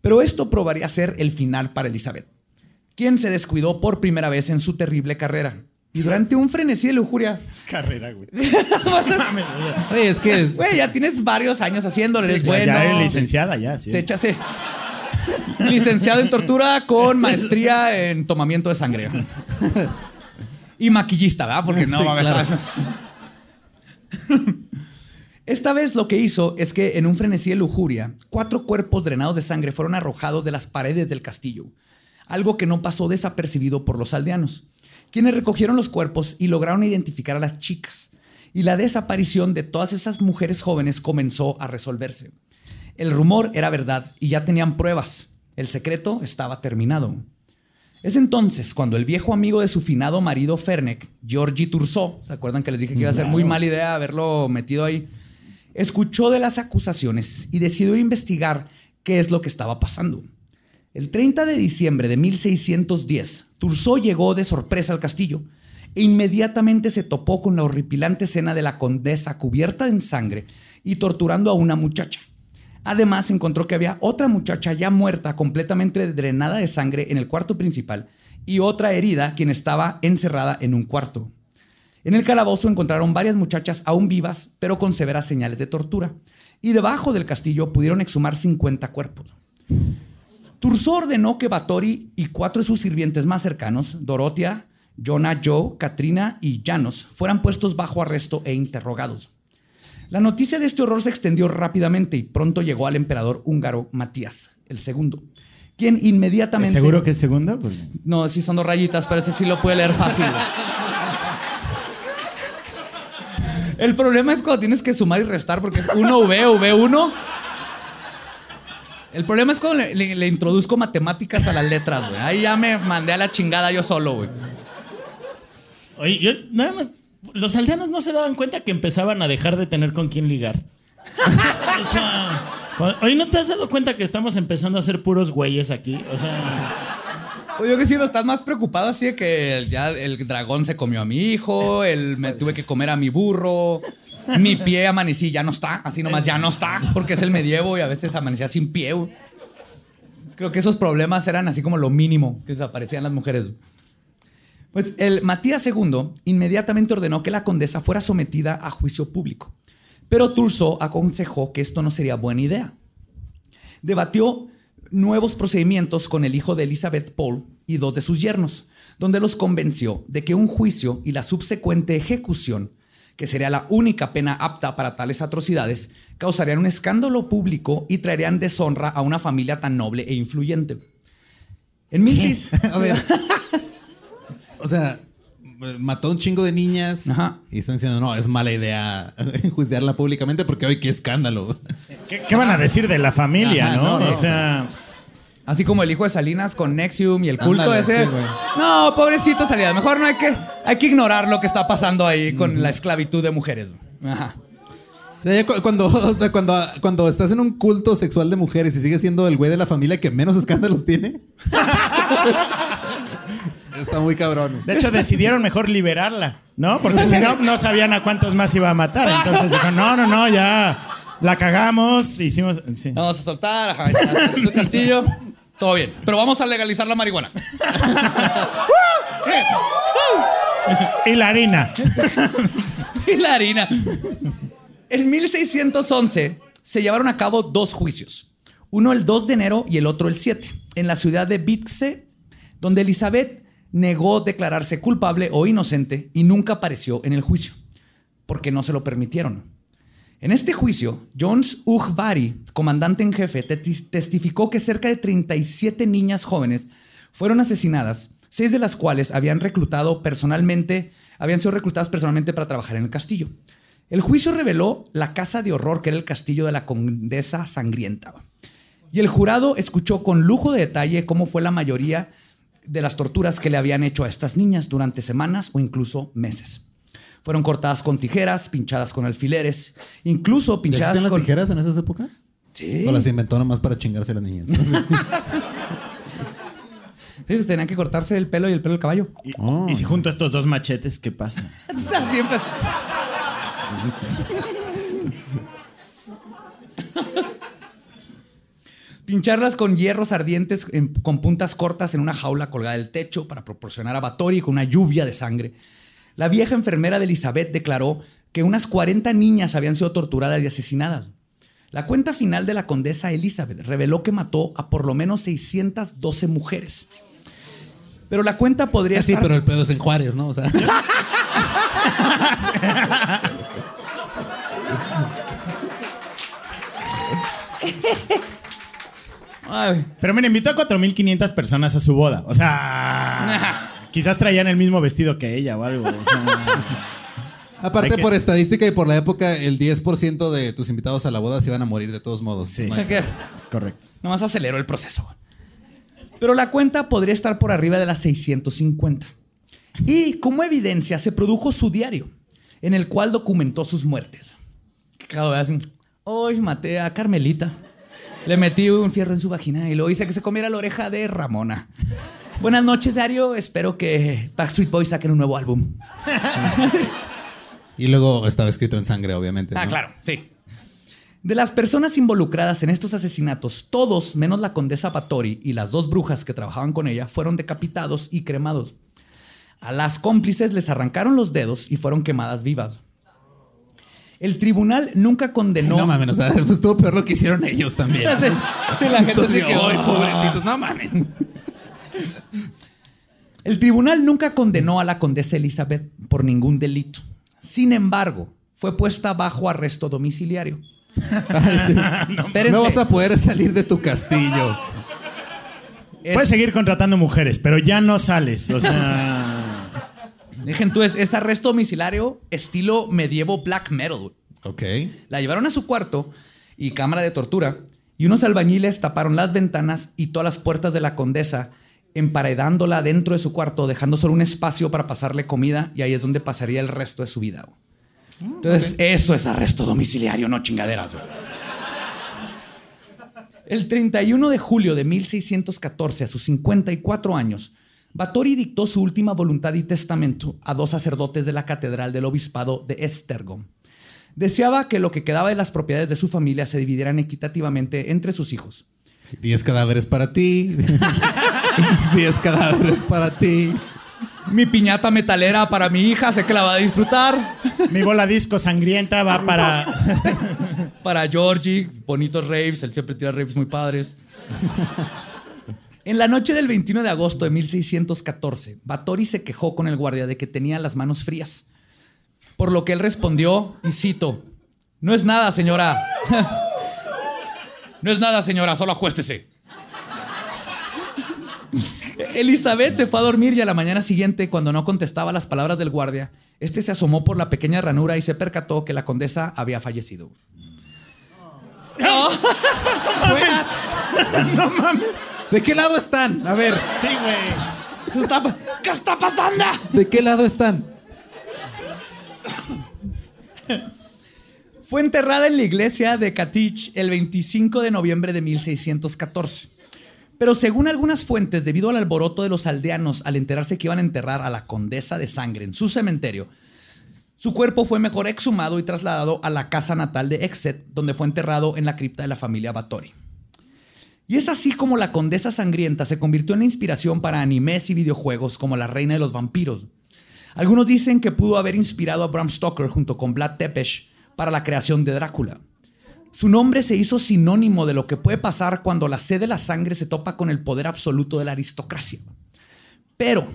S1: Pero esto probaría ser el final para Elizabeth, quien se descuidó por primera vez en su terrible carrera. Y durante un frenesí de lujuria,
S3: Carrera, güey.
S2: Oye, es que es-
S1: güey, ya tienes varios años haciéndolo, eres
S3: Ya-
S1: bueno.
S3: Ya eres licenciada, ya, sí.
S1: Te echas licenciado en tortura con maestría en tomamiento de sangre. y maquillista, ¿verdad? Porque no
S2: Sí,
S1: va a
S2: claro.
S1: Esta vez lo que hizo es que en un frenesí de lujuria, cuatro cuerpos drenados de sangre fueron arrojados de las paredes del castillo, algo que no pasó desapercibido por los aldeanos, quienes recogieron los cuerpos y lograron identificar a las chicas. Y la desaparición de todas esas mujeres jóvenes comenzó a resolverse. El rumor era verdad y ya tenían pruebas. El secreto estaba terminado. Es entonces cuando el viejo amigo de su finado marido Fernek, Georgie Turso, ¿se acuerdan que les dije que iba a ser muy mala idea haberlo metido ahí? Escuchó de las acusaciones y decidió investigar qué es lo que estaba pasando. El 30 de diciembre de 1610, Turso llegó de sorpresa al castillo e inmediatamente se topó con la horripilante escena de la condesa cubierta en sangre y torturando a una muchacha. Además, encontró que había otra muchacha ya muerta, completamente drenada de sangre en el cuarto principal, y otra herida, quien estaba encerrada en un cuarto. En el calabozo encontraron varias muchachas aún vivas, pero con severas señales de tortura. Y debajo del castillo pudieron exhumar 50 cuerpos. Turso ordenó que Batori y cuatro de sus sirvientes más cercanos, Dorotia, Jonah, Joe, Katrina y Janos, fueran puestos bajo arresto e interrogados. La noticia de este horror se extendió rápidamente y pronto llegó al emperador húngaro Matías el segundo, quien inmediatamente...
S3: ¿Seguro que es segundo? Pues,
S1: No, sí son dos rayitas, pero ese sí lo puede leer fácil. El problema es cuando tienes que sumar y restar porque es 1V, V1. El problema es cuando le, le- le introduzco matemáticas a las letras, güey. Ahí ya me mandé a la chingada yo solo, güey.
S6: Oye, yo nada más. Los aldeanos no se daban cuenta que empezaban a dejar de tener con quién ligar. o sea. cu- Oye, ¿no te has dado cuenta que estamos empezando a ser puros güeyes aquí? O sea.
S1: Pues yo que sí, no estás más preocupado así de que ya el dragón se comió a mi hijo, el, me tuve que comer a mi burro, mi pie amanecí, ya no está, así nomás ya no está, porque es el medievo y a veces amanecía sin pie. Creo que esos problemas eran así como lo mínimo que desaparecían las mujeres. Pues el Matías II inmediatamente ordenó que la condesa fuera sometida a juicio público, pero Turso aconsejó que esto no sería buena idea debatió nuevos procedimientos con el hijo de Elizabeth Paul y dos de sus yernos, donde los convenció de que un juicio y la subsecuente ejecución, que sería la única pena apta para tales atrocidades, causarían un escándalo público y traerían deshonra a una familia tan noble e influyente. En 1600...
S2: A ver. O sea, mató a un chingo de niñas
S1: Ajá.
S2: y están diciendo, no, es mala idea enjuiciarla públicamente porque hoy qué escándalo.
S3: ¿Qué, qué van a decir de la familia,
S2: Ajá,
S3: no?
S2: no, no,
S3: o sea,
S1: Así como el hijo de Salinas con Nexium y el culto
S2: Ándale,
S1: ese.
S2: sí,
S1: no, pobrecito Salinas. Mejor no hay que, hay que ignorar lo que está pasando ahí con la esclavitud de mujeres. Ajá.
S2: O sea, cuando, o sea, cuando, cuando estás en un culto sexual de mujeres y sigues siendo el güey de la familia que menos escándalos tiene. Está muy cabrón.
S3: de hecho decidieron mejor liberarla, ¿no? Porque si no, no sabían a cuántos más iba a matar. Entonces dijeron, no, no, no, ya la cagamos, hicimos... sí.
S1: Vamos a soltar, ajá, su castillo. Todo bien. Pero vamos a legalizar la marihuana.
S3: Y la harina.
S1: y la harina. En 1611 se llevaron a cabo dos juicios. Uno el 2 de enero y el otro el 7, en la ciudad de Vitxe, donde Elizabeth negó declararse culpable o inocente y nunca apareció en el juicio, porque no se lo permitieron. En este juicio, Jones Ujbari, comandante en jefe, te- testificó que cerca de 37 niñas jóvenes fueron asesinadas, seis de las cuales habían reclutado personalmente, habían sido reclutadas personalmente para trabajar en el castillo. El juicio reveló la casa de horror que era el castillo de la condesa sangrienta. Y el jurado escuchó con lujo de detalle cómo fue la mayoría de las torturas que le habían hecho a estas niñas durante semanas o incluso meses. Fueron cortadas con tijeras, pinchadas con alfileres, incluso
S2: ¿Ya
S1: pinchadas
S2: existían las
S1: con...
S2: tijeras en esas épocas?
S1: Sí.
S2: ¿O las inventó nomás para chingarse a las niñas?
S1: Sí, pues tenían que cortarse el pelo y el pelo del caballo.
S3: Y,
S2: Oh.
S3: y si junto estos dos machetes, ¿qué pasa?
S1: Siempre. Pincharlas con hierros ardientes en- con puntas cortas en una jaula colgada del techo para proporcionar a Batori con una lluvia de sangre. La vieja enfermera de Elizabeth declaró que unas 40 niñas habían sido torturadas y asesinadas. La cuenta final de la condesa Elizabeth reveló que mató a por lo menos 612 mujeres. Pero la cuenta podría
S2: sí,
S1: estar...
S2: pero el pedo es en Juárez, ¿no? O sea,
S1: Ay.
S3: Pero me invitó a 4.500 personas a su boda. O sea, quizás traían el mismo vestido que ella o algo. o sea.
S2: aparte
S3: que-
S2: por estadística y por la época, el 10% de tus invitados a la boda se iban a morir de todos modos.
S3: Sí.
S2: No hay-
S1: ¿Qué es?
S3: es correcto.
S1: Nomás aceleró el proceso. Pero la cuenta podría estar por arriba de las 650. Y como evidencia se produjo su diario, en el cual documentó sus muertes. Cada vez así, hoy maté a Carmelita. Le metí un fierro en su vagina y luego hice que se comiera la oreja de Ramona. Buenas noches, diario. Espero que Backstreet Boys saquen un nuevo álbum.
S2: Y luego estaba escrito en sangre, obviamente.
S1: Ah,
S2: ¿no?
S1: claro, sí. De las personas involucradas en estos asesinatos, todos, menos la condesa Batori y las dos brujas que trabajaban con ella, fueron decapitados y cremados. A las cómplices les arrancaron los dedos y fueron quemadas vivas. El tribunal nunca condenó.
S2: No, mames, o sea, pues estuvo peor lo que hicieron ellos también.
S1: Sí, la gente
S2: Entonces,
S1: que,
S2: ay,
S1: "Oh".
S2: pobrecitos, no mames.
S1: El tribunal nunca condenó a la condesa Elizabeth por ningún delito. Sin embargo, fue puesta bajo arresto domiciliario.
S2: Ay, sí.
S1: Espérense.
S2: No vas a poder salir de tu castillo.
S1: Es-
S3: Puedes seguir contratando mujeres, pero ya no sales. O sea.
S1: Dejen tú, es, es arresto domiciliario estilo medievo black metal.
S2: Ok.
S1: La llevaron a su cuarto y cámara de tortura y unos albañiles taparon las ventanas y todas las puertas de la condesa emparedándola dentro de su cuarto, dejando solo un espacio para pasarle comida y ahí es donde pasaría el resto de su vida. güey. Entonces, eso es arresto domiciliario, no chingaderas. güey. El 31 de julio de 1614, a sus 54 años, Batori dictó su última voluntad y testamento a dos sacerdotes de la Catedral del Obispado de Estergom. Deseaba que lo que quedaba de las propiedades de su familia se dividieran equitativamente entre sus hijos.
S2: 10 cadáveres para ti. 10 cadáveres para ti.
S1: Mi piñata metalera para mi hija, sé que la va a disfrutar.
S3: Mi bola disco sangrienta va para.
S1: Para Georgie, bonitos raves, él siempre tira raves muy padres. En la noche del 21 de agosto de 1614, Batori se quejó con el guardia de que tenía las manos frías. Por lo que él respondió, y cito, no es nada, señora. no es nada, señora, solo acuéstese. Elizabeth se fue a dormir y a la mañana siguiente, cuando no contestaba las palabras del guardia, este se asomó por la pequeña ranura y se percató que la condesa había fallecido.
S2: ¿De qué lado están? A ver,
S3: Sí, güey.
S1: ¿Qué está, qué está pasando?
S2: ¿de qué lado están?
S1: Fue enterrada en la iglesia de Katich el 25 de noviembre de 1614. Pero según algunas fuentes, debido al alboroto de los aldeanos al enterarse que iban a enterrar a la condesa de sangre en su cementerio, su cuerpo fue mejor exhumado y trasladado a la casa natal de Exet, donde fue enterrado en la cripta de la familia Batori. Y es así como la condesa sangrienta se convirtió en la inspiración para animes y videojuegos como La Reina de los Vampiros. Algunos dicen que pudo haber inspirado a Bram Stoker junto con Vlad Tepes para la creación de Drácula. Su nombre se hizo sinónimo de lo que puede pasar cuando la sed de la sangre se topa con el poder absoluto de la aristocracia. Pero,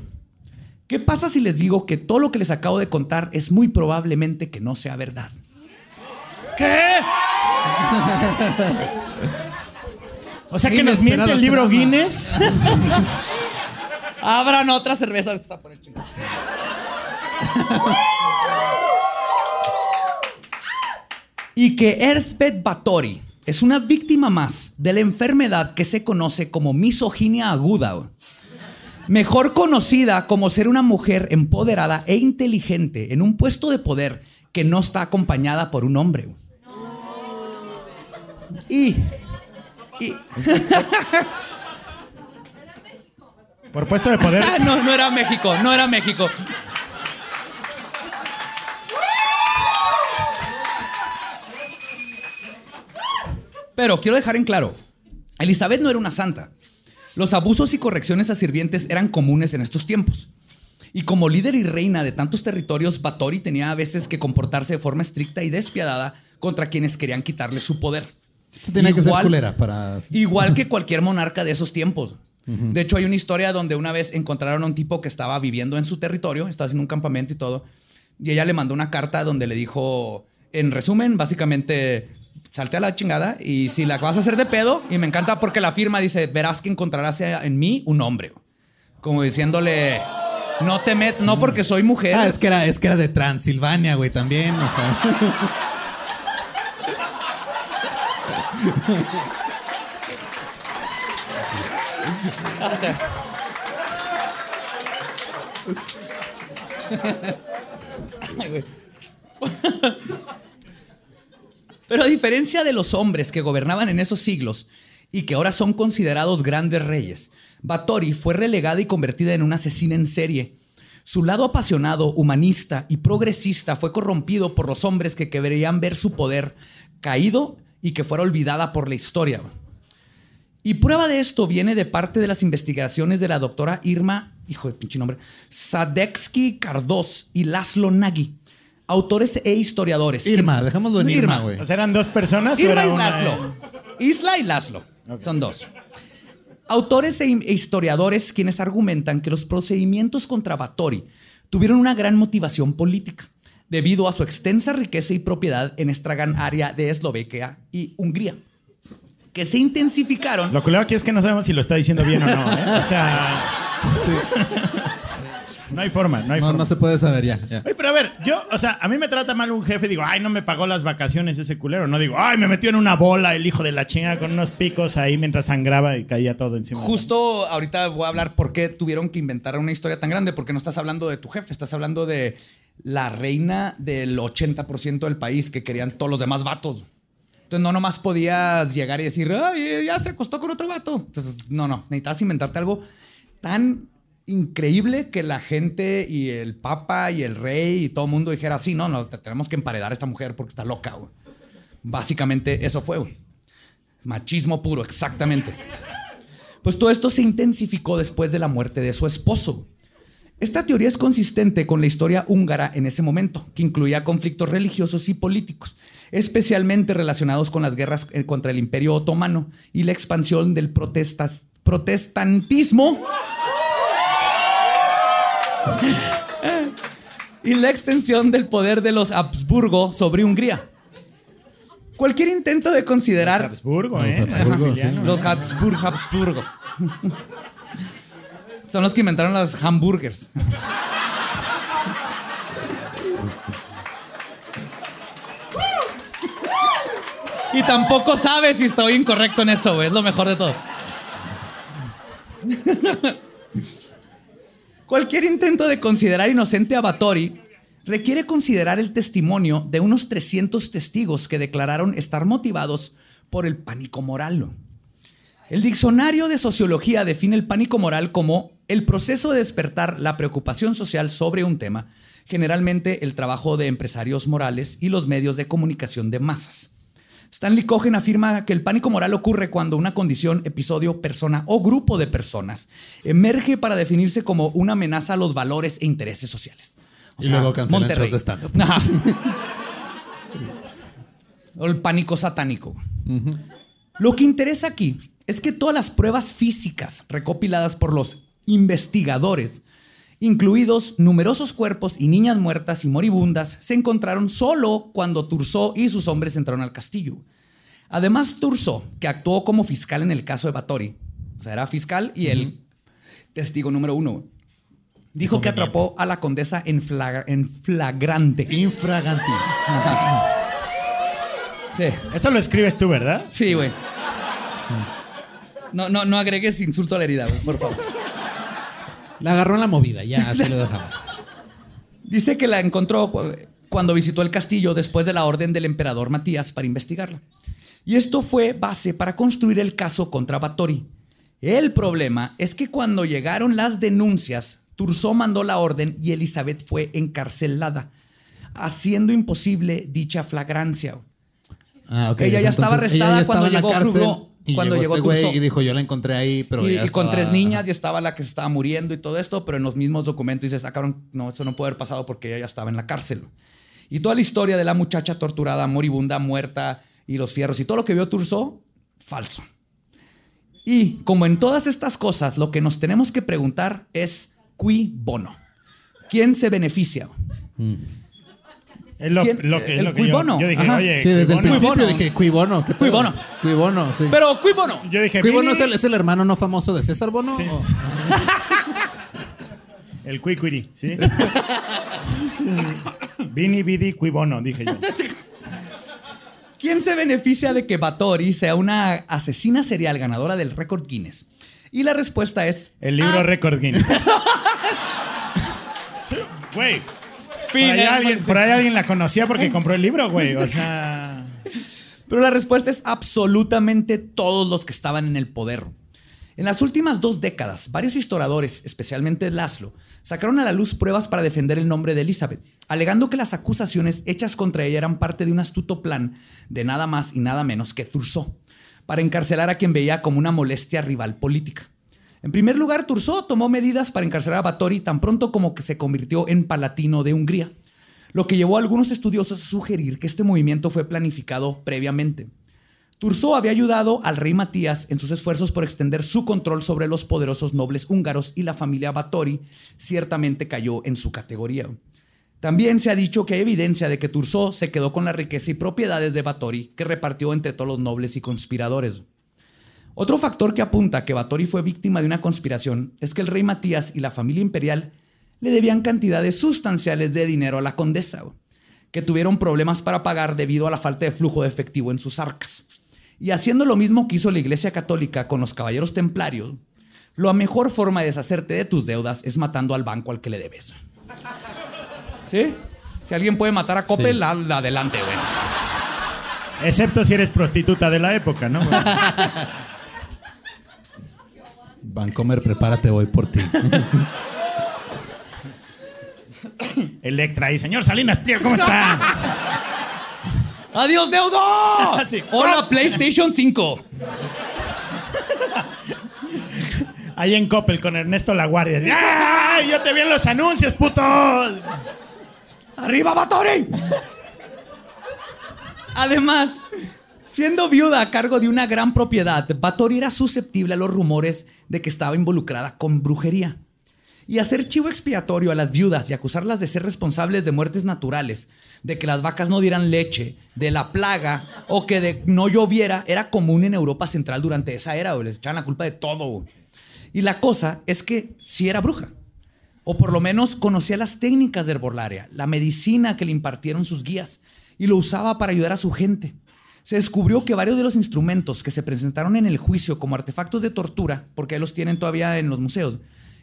S1: ¿qué pasa si les digo que todo lo que les acabo de contar es muy probablemente que no sea verdad?
S3: ¿Qué? O sea que nos miente el libro. Guinness.
S1: Abran otra cerveza. está por el. Y que Earthbed Batori es una víctima más de la enfermedad que se conoce como misoginia aguda. Mejor conocida como ser una mujer empoderada e inteligente en un puesto de poder que no está acompañada por un hombre. Y, y
S3: Por puesto de poder.
S1: Ah, no, no era México, no era México. Pero quiero dejar en claro, Elizabeth no era una santa. Los abusos y correcciones a sirvientes eran comunes en estos tiempos. Y como líder y reina de tantos territorios, Batory tenía a veces que comportarse de forma estricta y despiadada contra quienes querían quitarle su poder.
S2: Eso tenía que ser
S1: Igual-
S2: culera para.
S1: Igual que cualquier monarca de esos tiempos. De hecho, hay una historia donde una vez encontraron a un tipo que estaba viviendo en su territorio, estaba haciendo un campamento y todo, y ella le mandó una carta donde le dijo, en resumen, básicamente, salte a la chingada y si la vas a hacer de pedo, y me encanta porque la firma dice, verás que encontrarás en mí un hombre. Como diciéndole, no te met, no porque soy mujer.
S2: Ah, es que era, es que era de Transilvania, güey, también. O sea.
S1: Ay, güey. Pero a diferencia de los hombres que gobernaban en esos siglos y que ahora son considerados grandes reyes, Batory fue relegada y convertida en una asesina en serie. Su lado apasionado, humanista y progresista fue corrompido por los hombres que querían ver su poder caído y que fuera olvidada por la historia. Y prueba de esto viene de parte de las investigaciones de la doctora Irma, hijo de pinche nombre, Sadeksky Cardos y Laszlo Nagy, autores e historiadores.
S2: Irma, dejémoslo en Irma, güey.
S3: O sea, eran dos personas o
S1: Irma
S3: era
S1: y
S3: una.
S1: Laszlo. Isla y Laszlo. Son dos. Autores e e historiadores quienes argumentan que los procedimientos contra Batory tuvieron una gran motivación política debido a su extensa riqueza y propiedad en esta gran área de Eslovaquia y Hungría, que se intensificaron
S3: Lo culero aquí es que no sabemos si lo está diciendo bien o no. ¿eh? O sea, no hay forma, no hay
S2: No,
S3: forma.
S2: no se puede saber ya. ya.
S3: Oye, pero a ver, yo, o sea, a mí me trata mal un jefe, digo, ay, no me pagó las vacaciones ese culero. No digo, ay, me metió en una bola el hijo de la chinga con unos picos ahí mientras sangraba y caía todo encima.
S1: Justo ahorita voy a hablar por qué tuvieron que inventar una historia tan grande, porque no estás hablando de tu jefe, estás hablando de la reina del 80% del país que querían todos los demás vatos. Entonces no nomás podías llegar y decir, ay, ya se acostó con otro vato. Entonces, no, no, necesitas inventarte algo tan increíble que la gente y el papa y el rey y todo el mundo dijera, sí, no, no, te- tenemos que emparedar a esta mujer porque está loca, güey. Básicamente eso fue. Machismo puro, exactamente. Pues todo esto se intensificó después de la muerte de su esposo. Esta teoría es consistente con la historia húngara en ese momento, que incluía conflictos religiosos y políticos, especialmente relacionados con las guerras eh, contra el Imperio Otomano y la expansión del protestantismo y la extensión del poder de los Habsburgo sobre Hungría. Cualquier intento de considerar
S3: Habsburgo,
S2: Los
S3: ¿eh?
S2: Habsburgo,
S3: Familiano,
S2: sí.
S1: los Habsburg, Habsburgo. Son los que inventaron las hamburgers. Y tampoco sabes si estoy incorrecto en eso, güey. Es lo mejor de todo. Cualquier intento de considerar inocente a Batory requiere considerar el testimonio de unos 300 testigos que declararon estar motivados por el pánico moral. El diccionario de sociología define el pánico moral como el proceso de despertar la preocupación social sobre un tema, generalmente el trabajo de empresarios morales y los medios de comunicación de masas. Stanley Cohen afirma que el pánico moral ocurre cuando una condición, episodio, persona o grupo de personas emerge para definirse como una amenaza a los valores e intereses sociales. O
S2: Y luego cancelan shows de stand-up.
S1: O el pánico satánico. Lo que interesa aquí es que todas las pruebas físicas recopiladas por los investigadores, incluidos numerosos cuerpos y niñas muertas y moribundas, se encontraron solo cuando Turso y sus hombres entraron al castillo. Además, Turso, que actuó como fiscal en el caso de Batory, o sea, era fiscal y el testigo número uno, dijo que atrapó a la condesa en, flagra- en flagrante.
S2: Infraganti.
S1: Sí.
S3: Esto lo escribes tú, ¿verdad?
S1: Sí, güey. No, no, no agregues insulto a la herida, güey, por favor.
S2: La agarró en la movida, ya, así lo dejamos.
S1: Dice que la encontró cu- cuando visitó el castillo después de la orden del emperador Matías para investigarla. Y esto fue base para construir el caso contra Batori. El problema es que cuando llegaron las denuncias, Tursó mandó la orden y Elizabeth fue encarcelada, haciendo imposible dicha flagrancia.
S2: Ah.
S1: Ella ya estaba arrestada
S2: ya
S1: cuando llegó Frugo,
S2: y
S1: cuando
S2: llegó
S1: llegó
S2: este güey y dijo, yo la encontré ahí, pero
S1: y,
S2: ya
S1: y con
S2: estaba-
S1: tres niñas y estaba la que se estaba muriendo y todo esto, pero en los mismos documentos dices, ah, cabrón, no, eso no puede haber pasado porque ella ya estaba en la cárcel. Y toda la historia de la muchacha torturada, moribunda, muerta y los fierros y todo lo que vio Tursó, falso. Y como en todas estas cosas, lo que nos tenemos que preguntar es qui bono. ¿Quién se beneficia?
S3: Es lo, que, es
S1: El
S3: lo que yo,
S1: cuibono.
S3: yo dije,
S1: Ajá.
S3: oye,
S2: Sí, desde el
S3: cuibono.
S2: principio
S1: Cuibono.
S2: dije, Cuibono. ¿qué pedo?
S1: Cuibono.
S2: Cuibono, sí.
S1: Pero qui bono.
S3: Yo dije,
S2: Cuibono es el, es el hermano no famoso de César Bono.
S3: Sí,
S2: ¿o?
S3: sí. El cuicuiri, ¿sí? Vini, vidi, cuibono, dije yo.
S1: ¿Quién se beneficia de que Batori sea una asesina serial ganadora del récord Guinness? Y la respuesta es
S3: El libro
S1: Ah.
S3: Record Guinness. Sí, Güey. Por ahí, alguien, por ahí alguien la conocía porque compró el libro, güey. O sea.
S1: Pero la respuesta es absolutamente todos los que estaban en el poder. En las últimas dos décadas, varios historiadores, especialmente Laszlo, sacaron a la luz pruebas para defender el nombre de Elizabeth, alegando que las acusaciones hechas contra ella eran parte de un astuto plan de nada más y nada menos que Thurzó, para encarcelar a quien veía como una molestia rival política. En primer lugar, Thurzó tomó medidas para encarcelar a Báthory tan pronto como que se convirtió en palatino de Hungría, lo que llevó a algunos estudiosos a sugerir que este movimiento fue planificado previamente. Thurzó había ayudado al rey Matías en sus esfuerzos por extender su control sobre los poderosos nobles húngaros y la familia Báthory ciertamente cayó en su categoría. También se ha dicho que hay evidencia de que Thurzó se quedó con la riqueza y propiedades de Báthory que repartió entre todos los nobles y conspiradores. Otro factor que apunta que Báthory fue víctima de una conspiración es que el rey Matías y la familia imperial le debían cantidades sustanciales de dinero a la condesa, que tuvieron problemas para pagar debido a la falta de flujo de efectivo en sus arcas. Y haciendo lo mismo que hizo la Iglesia Católica con los caballeros templarios, la mejor forma de deshacerte de tus deudas es matando al banco al que le debes. ¿Sí? Si alguien puede matar a Coppel,
S2: Sí.
S1: la- la- adelante, güey.
S3: Excepto si eres prostituta de la época, ¿no?
S2: Vancomer, prepárate, voy por ti.
S3: Electra y señor Salinas Pliego, ¿cómo está?
S1: ¡Adiós, deudo!
S3: Sí.
S1: ¡Hola, PlayStation 5!
S3: Ahí en Coppel con Ernesto La Guardia. ¡Ay! Yo te vi en los anuncios, puto.
S1: ¡Arriba, Batory! Además, siendo viuda a cargo de una gran propiedad, Batory era susceptible a los rumores de que estaba involucrada con brujería. Y hacer chivo expiatorio a las viudas y acusarlas de ser responsables de muertes naturales, de que las vacas no dieran leche, de la plaga o que de no lloviera, era común en Europa Central durante esa era. güey. Les echaban la culpa de todo. Y la cosa es que sí era bruja. O por lo menos conocía las técnicas de herbolaria, la medicina que le impartieron sus guías y lo usaba para ayudar a su gente. Se descubrió que varios de los instrumentos que se presentaron en el juicio como artefactos de tortura, porque ahí los tienen todavía en los museos,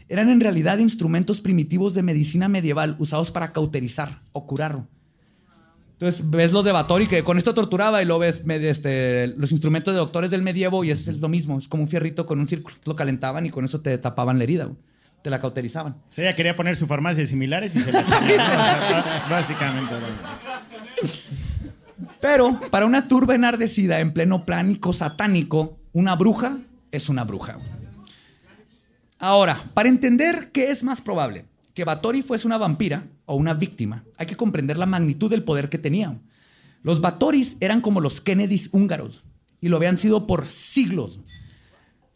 S1: eran en realidad instrumentos primitivos de medicina medieval usados para cauterizar o curarlo. Entonces ves los de Batori que con esto torturaba y lo ves este, los instrumentos de doctores del medievo y es, es lo mismo. Es como un fierrito con un círculo. Lo calentaban y con eso te tapaban la herida. Te la cauterizaban.
S3: O sea, ella quería poner su farmacia de similares y se la básicamente.
S1: Pero para una turba enardecida en pleno pánico satánico, una bruja es una bruja. Ahora, para entender qué es más probable, que Batori fuese una vampira o una víctima, hay que comprender la magnitud del poder que tenía. Los Batoris eran como los Kennedys húngaros y lo habían sido por siglos.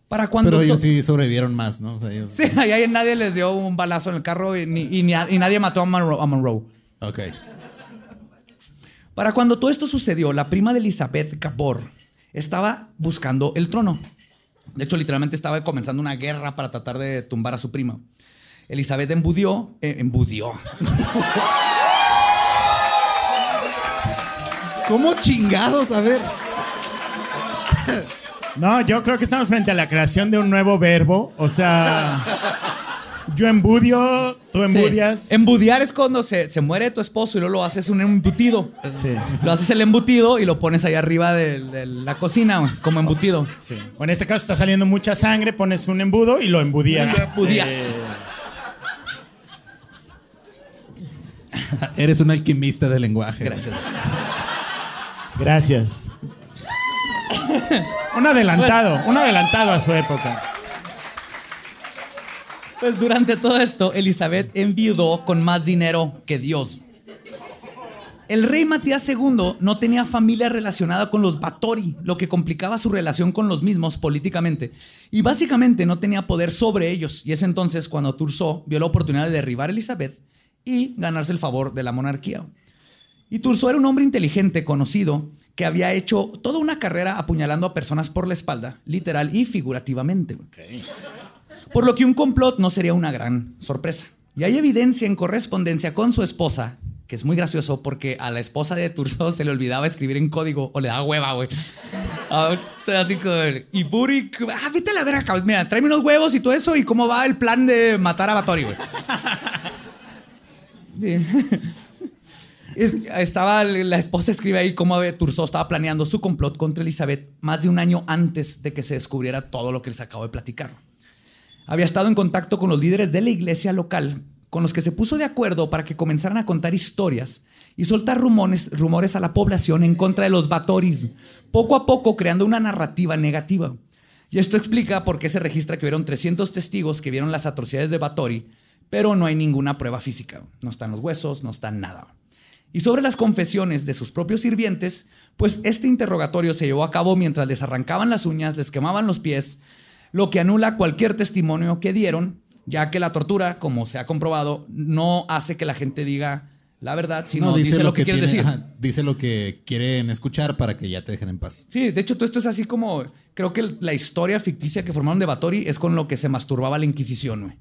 S1: Para cuando
S2: Pero ellos sí sobrevivieron más, ¿no? O sea, ellos-
S1: Sí, ahí ahí nadie les dio un balazo en el carro y, ni- y ni a- y nadie mató a Monroe. a Monroe.
S2: Ok.
S1: Para cuando todo esto sucedió, la prima de Elizabeth Gabor estaba buscando el trono. De hecho, literalmente estaba comenzando una guerra para tratar de tumbar a su prima. Elizabeth embudió, eh, embudió.
S2: ¿Cómo chingados? A ver.
S3: No, yo creo que estamos frente a la creación de un nuevo verbo. O sea, Yo embudio, tú embudias.
S1: Sí. Embudiar es cuando se, se muere tu esposo y luego lo haces un embutido.
S3: Sí.
S1: Lo haces el embutido y lo pones ahí arriba de, de la cocina, como embutido.
S3: Sí. O en este caso está saliendo mucha sangre, pones un embudo y lo embudías.
S1: Lo embudías.
S3: Eh,
S2: Eres un alquimista del lenguaje.
S1: Gracias.
S3: gracias. un adelantado, un adelantado a su época.
S1: Pues durante todo esto, Elizabeth enviudó con más dinero que Dios. El rey Matías II no tenía familia relacionada con los Báthory, lo que complicaba su relación con los mismos políticamente. Y básicamente no tenía poder sobre ellos. Y es entonces cuando Turso vio la oportunidad de derribar a Elizabeth y ganarse el favor de la monarquía. Y Turso era un hombre inteligente, conocido, que había hecho toda una carrera apuñalando a personas por la espalda, literal y figurativamente. Por lo que un complot no sería una gran sorpresa. Y hay evidencia en correspondencia con su esposa, que es muy gracioso porque a la esposa de Turso se le olvidaba escribir en código o le daba hueva, güey. Así como, y Buri, ah, vete a la verga. Mira, tráeme unos huevos y todo eso y cómo va el plan de matar a Batori, güey. Estaba la esposa escribe ahí cómo Turso estaba planeando su complot contra Elizabeth más de un año antes de que se descubriera todo lo que les acabo de platicar. Había estado en contacto con los líderes de la iglesia local, con los que se puso de acuerdo para que comenzaran a contar historias y soltar rumores, a la población en contra de los Batoris, poco a poco creando una narrativa negativa. Y esto explica por qué se registra que hubieron 300 testigos que vieron las atrocidades de Batori, pero no hay ninguna prueba física. No están los huesos, no está nada. Y sobre las confesiones de sus propios sirvientes, pues este interrogatorio se llevó a cabo mientras les arrancaban las uñas, les quemaban los pies, lo que anula cualquier testimonio que dieron, ya que la tortura, como se ha comprobado, no hace que la gente diga la verdad, sino
S2: No,
S1: dice, lo que, quiere decir.
S2: ajá, dice lo que quieren escuchar para que ya te dejen en paz.
S1: Sí, de hecho, todo esto es así como. Creo que la historia ficticia que formaron de Batori es con lo que se masturbaba la Inquisición, güey.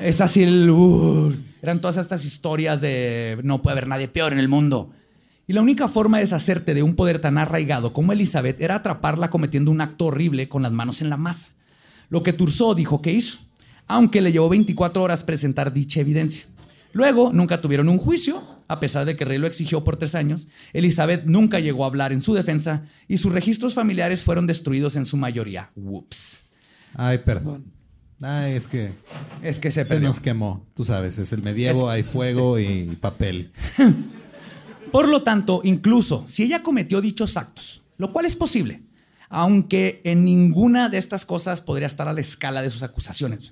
S1: Es así el. uh, eran todas estas historias de no puede haber nadie peor en el mundo. Y la única forma de deshacerte de un poder tan arraigado como Elizabeth era atraparla cometiendo un acto horrible con las manos en la masa. Lo que Turso dijo que hizo, aunque le llevó 24 horas presentar dicha evidencia. Luego, nunca tuvieron un juicio, a pesar de que el rey lo exigió por tres años. Elizabeth nunca llegó a hablar en su defensa y sus registros familiares fueron destruidos en su mayoría. Whoops.
S2: Ay, perdón. Ay, es que
S1: Es que se
S2: se nos quemó. Tú sabes, es el medievo,
S1: Es-
S2: hay fuego y papel.
S1: Por lo tanto, incluso si ella cometió dichos actos, lo cual es posible, aunque en ninguna de estas cosas podría estar a la escala de sus acusaciones.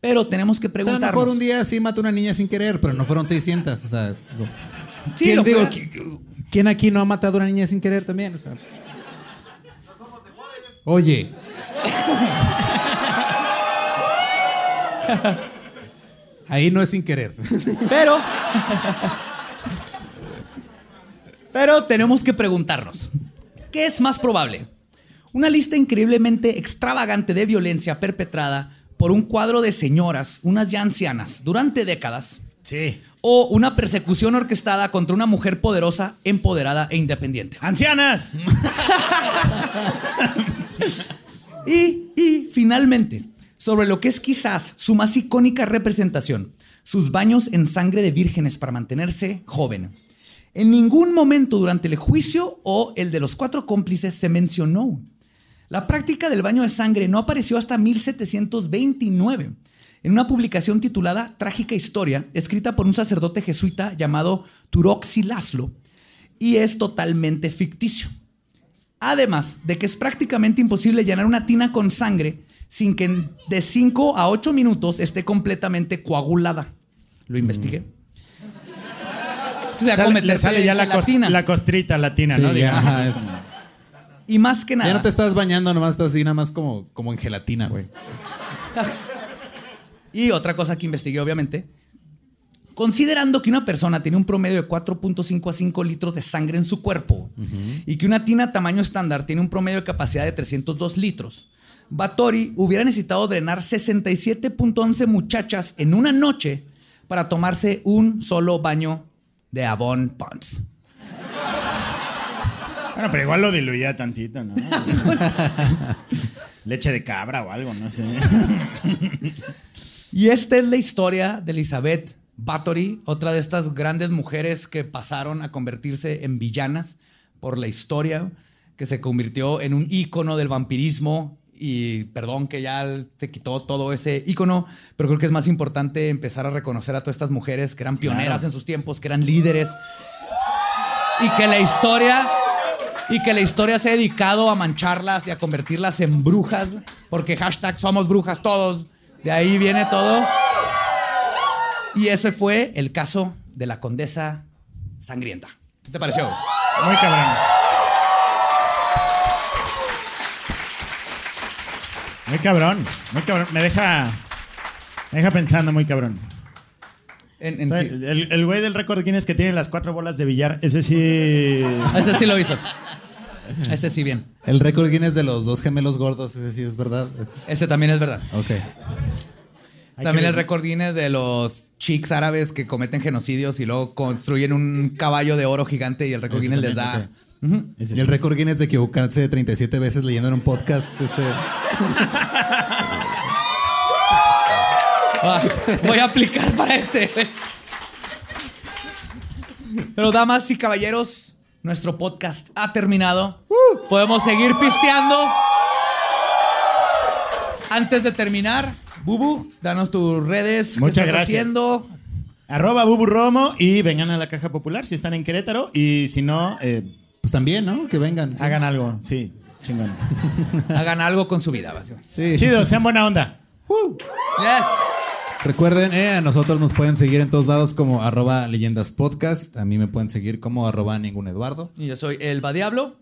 S1: Pero tenemos que
S2: O sea, a lo
S1: preguntarnos.
S2: mejor un día sí mató a una niña sin querer, pero no fueron 600. O sea, digo,
S1: Sí,
S2: ¿quién, digo, ¿quién aquí no ha matado a una niña sin querer también? O sea, oye. Ahí no es sin querer.
S1: Pero. Pero tenemos que preguntarnos: ¿qué es más probable? ¿Una lista increíblemente extravagante de violencia perpetrada por un cuadro de señoras, unas ya ancianas, durante décadas?
S3: Sí.
S1: ¿O una persecución orquestada contra una mujer poderosa, empoderada e independiente?
S3: ¡Ancianas!
S1: Y, y finalmente, sobre lo que es quizás su más icónica representación, sus baños en sangre de vírgenes para mantenerse joven. En ningún momento durante el juicio o el de los cuatro cómplices se mencionó. La práctica del baño de sangre no apareció hasta 1729, en una publicación titulada Trágica Historia, escrita por un sacerdote jesuita llamado Turoxi Laszlo, y es totalmente ficticio. Además de que es prácticamente imposible llenar una tina con sangre sin que de 5 a 8 minutos esté completamente coagulada. Lo investigué. Entonces, ya
S3: Sale- le sale ya la, cos-
S1: tina.
S3: la costrita latina,
S2: Sí,
S3: ¿no?
S2: ya,
S3: Digamos.
S2: ajá, es-
S1: Y más que nada.
S2: ya no te estás bañando, nomás estás así, nada más como, como en gelatina, güey.
S1: Y otra cosa que investigué, obviamente, considerando que una persona tiene un promedio de 4.5 a 5 litros de sangre en su cuerpo y que una tina tamaño estándar tiene un promedio de capacidad de 302 litros, Batori hubiera necesitado drenar 67.11 muchachas en una noche para tomarse un solo baño de Avon Ponds.
S3: Bueno, pero igual lo diluía tantito, ¿no? Leche de cabra o algo, no sé.
S1: Y esta es la historia de Elizabeth Bathory, otra de estas grandes mujeres que pasaron a convertirse en villanas por la historia, que se convirtió en un ícono del vampirismo. Y perdón que ya te quitó todo ese ícono, pero creo que es más importante empezar a reconocer a todas estas mujeres que eran pioneras
S3: Claro.
S1: en sus tiempos, que eran líderes, y que la historia y que la historia se ha dedicado a mancharlas y a convertirlas en brujas, porque hashtag somos brujas todos, de ahí viene todo. Y ese fue el caso de la condesa sangrienta. ¿Qué te pareció?
S3: Muy cabrón. Muy cabrón, muy cabrón. Me deja, me deja pensando muy cabrón.
S1: En- en
S3: O sea,
S1: sí.
S3: el, el güey del récord Guinness que tiene las cuatro bolas de billar, ese sí.
S1: Ese sí lo hizo. Ese sí bien.
S2: El récord Guinness de los dos gemelos gordos, ese sí es verdad. Ese-
S1: Ese también es verdad.
S2: Ok.
S1: También el récord Guinness de los chicks árabes que cometen genocidios y luego construyen un caballo de oro gigante y el récord Guinness les da...
S2: Y
S3: sí.
S2: el récord Guinness de equivocarse 37 veces leyendo en un podcast, ese...
S1: Ah, voy a aplicar para ese. Pero damas y caballeros, nuestro podcast ha terminado. Podemos seguir pisteando. Antes de terminar, Bubu, danos tus redes. ¿Qué
S3: Muchas
S1: estás
S3: gracias.
S1: haciendo?
S3: Arroba Bubu Romo y vengan a la caja popular si están en Querétaro y si no, eh,
S2: Pues también, ¿no? Que vengan. sí.
S3: hagan algo. Sí, chingón.
S1: Hagan algo con su vida, básicamente.
S2: Sí.
S3: Chido, sean buena onda.
S1: Yes.
S2: Recuerden, eh, a nosotros nos pueden seguir en todos lados como arroba leyendas podcast. A mí me pueden seguir como arroba ningún Eduardo.
S1: Y yo soy Elba Diablo.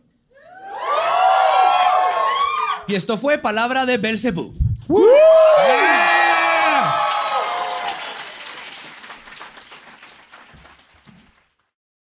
S1: Y esto fue Palabra de Belzebub.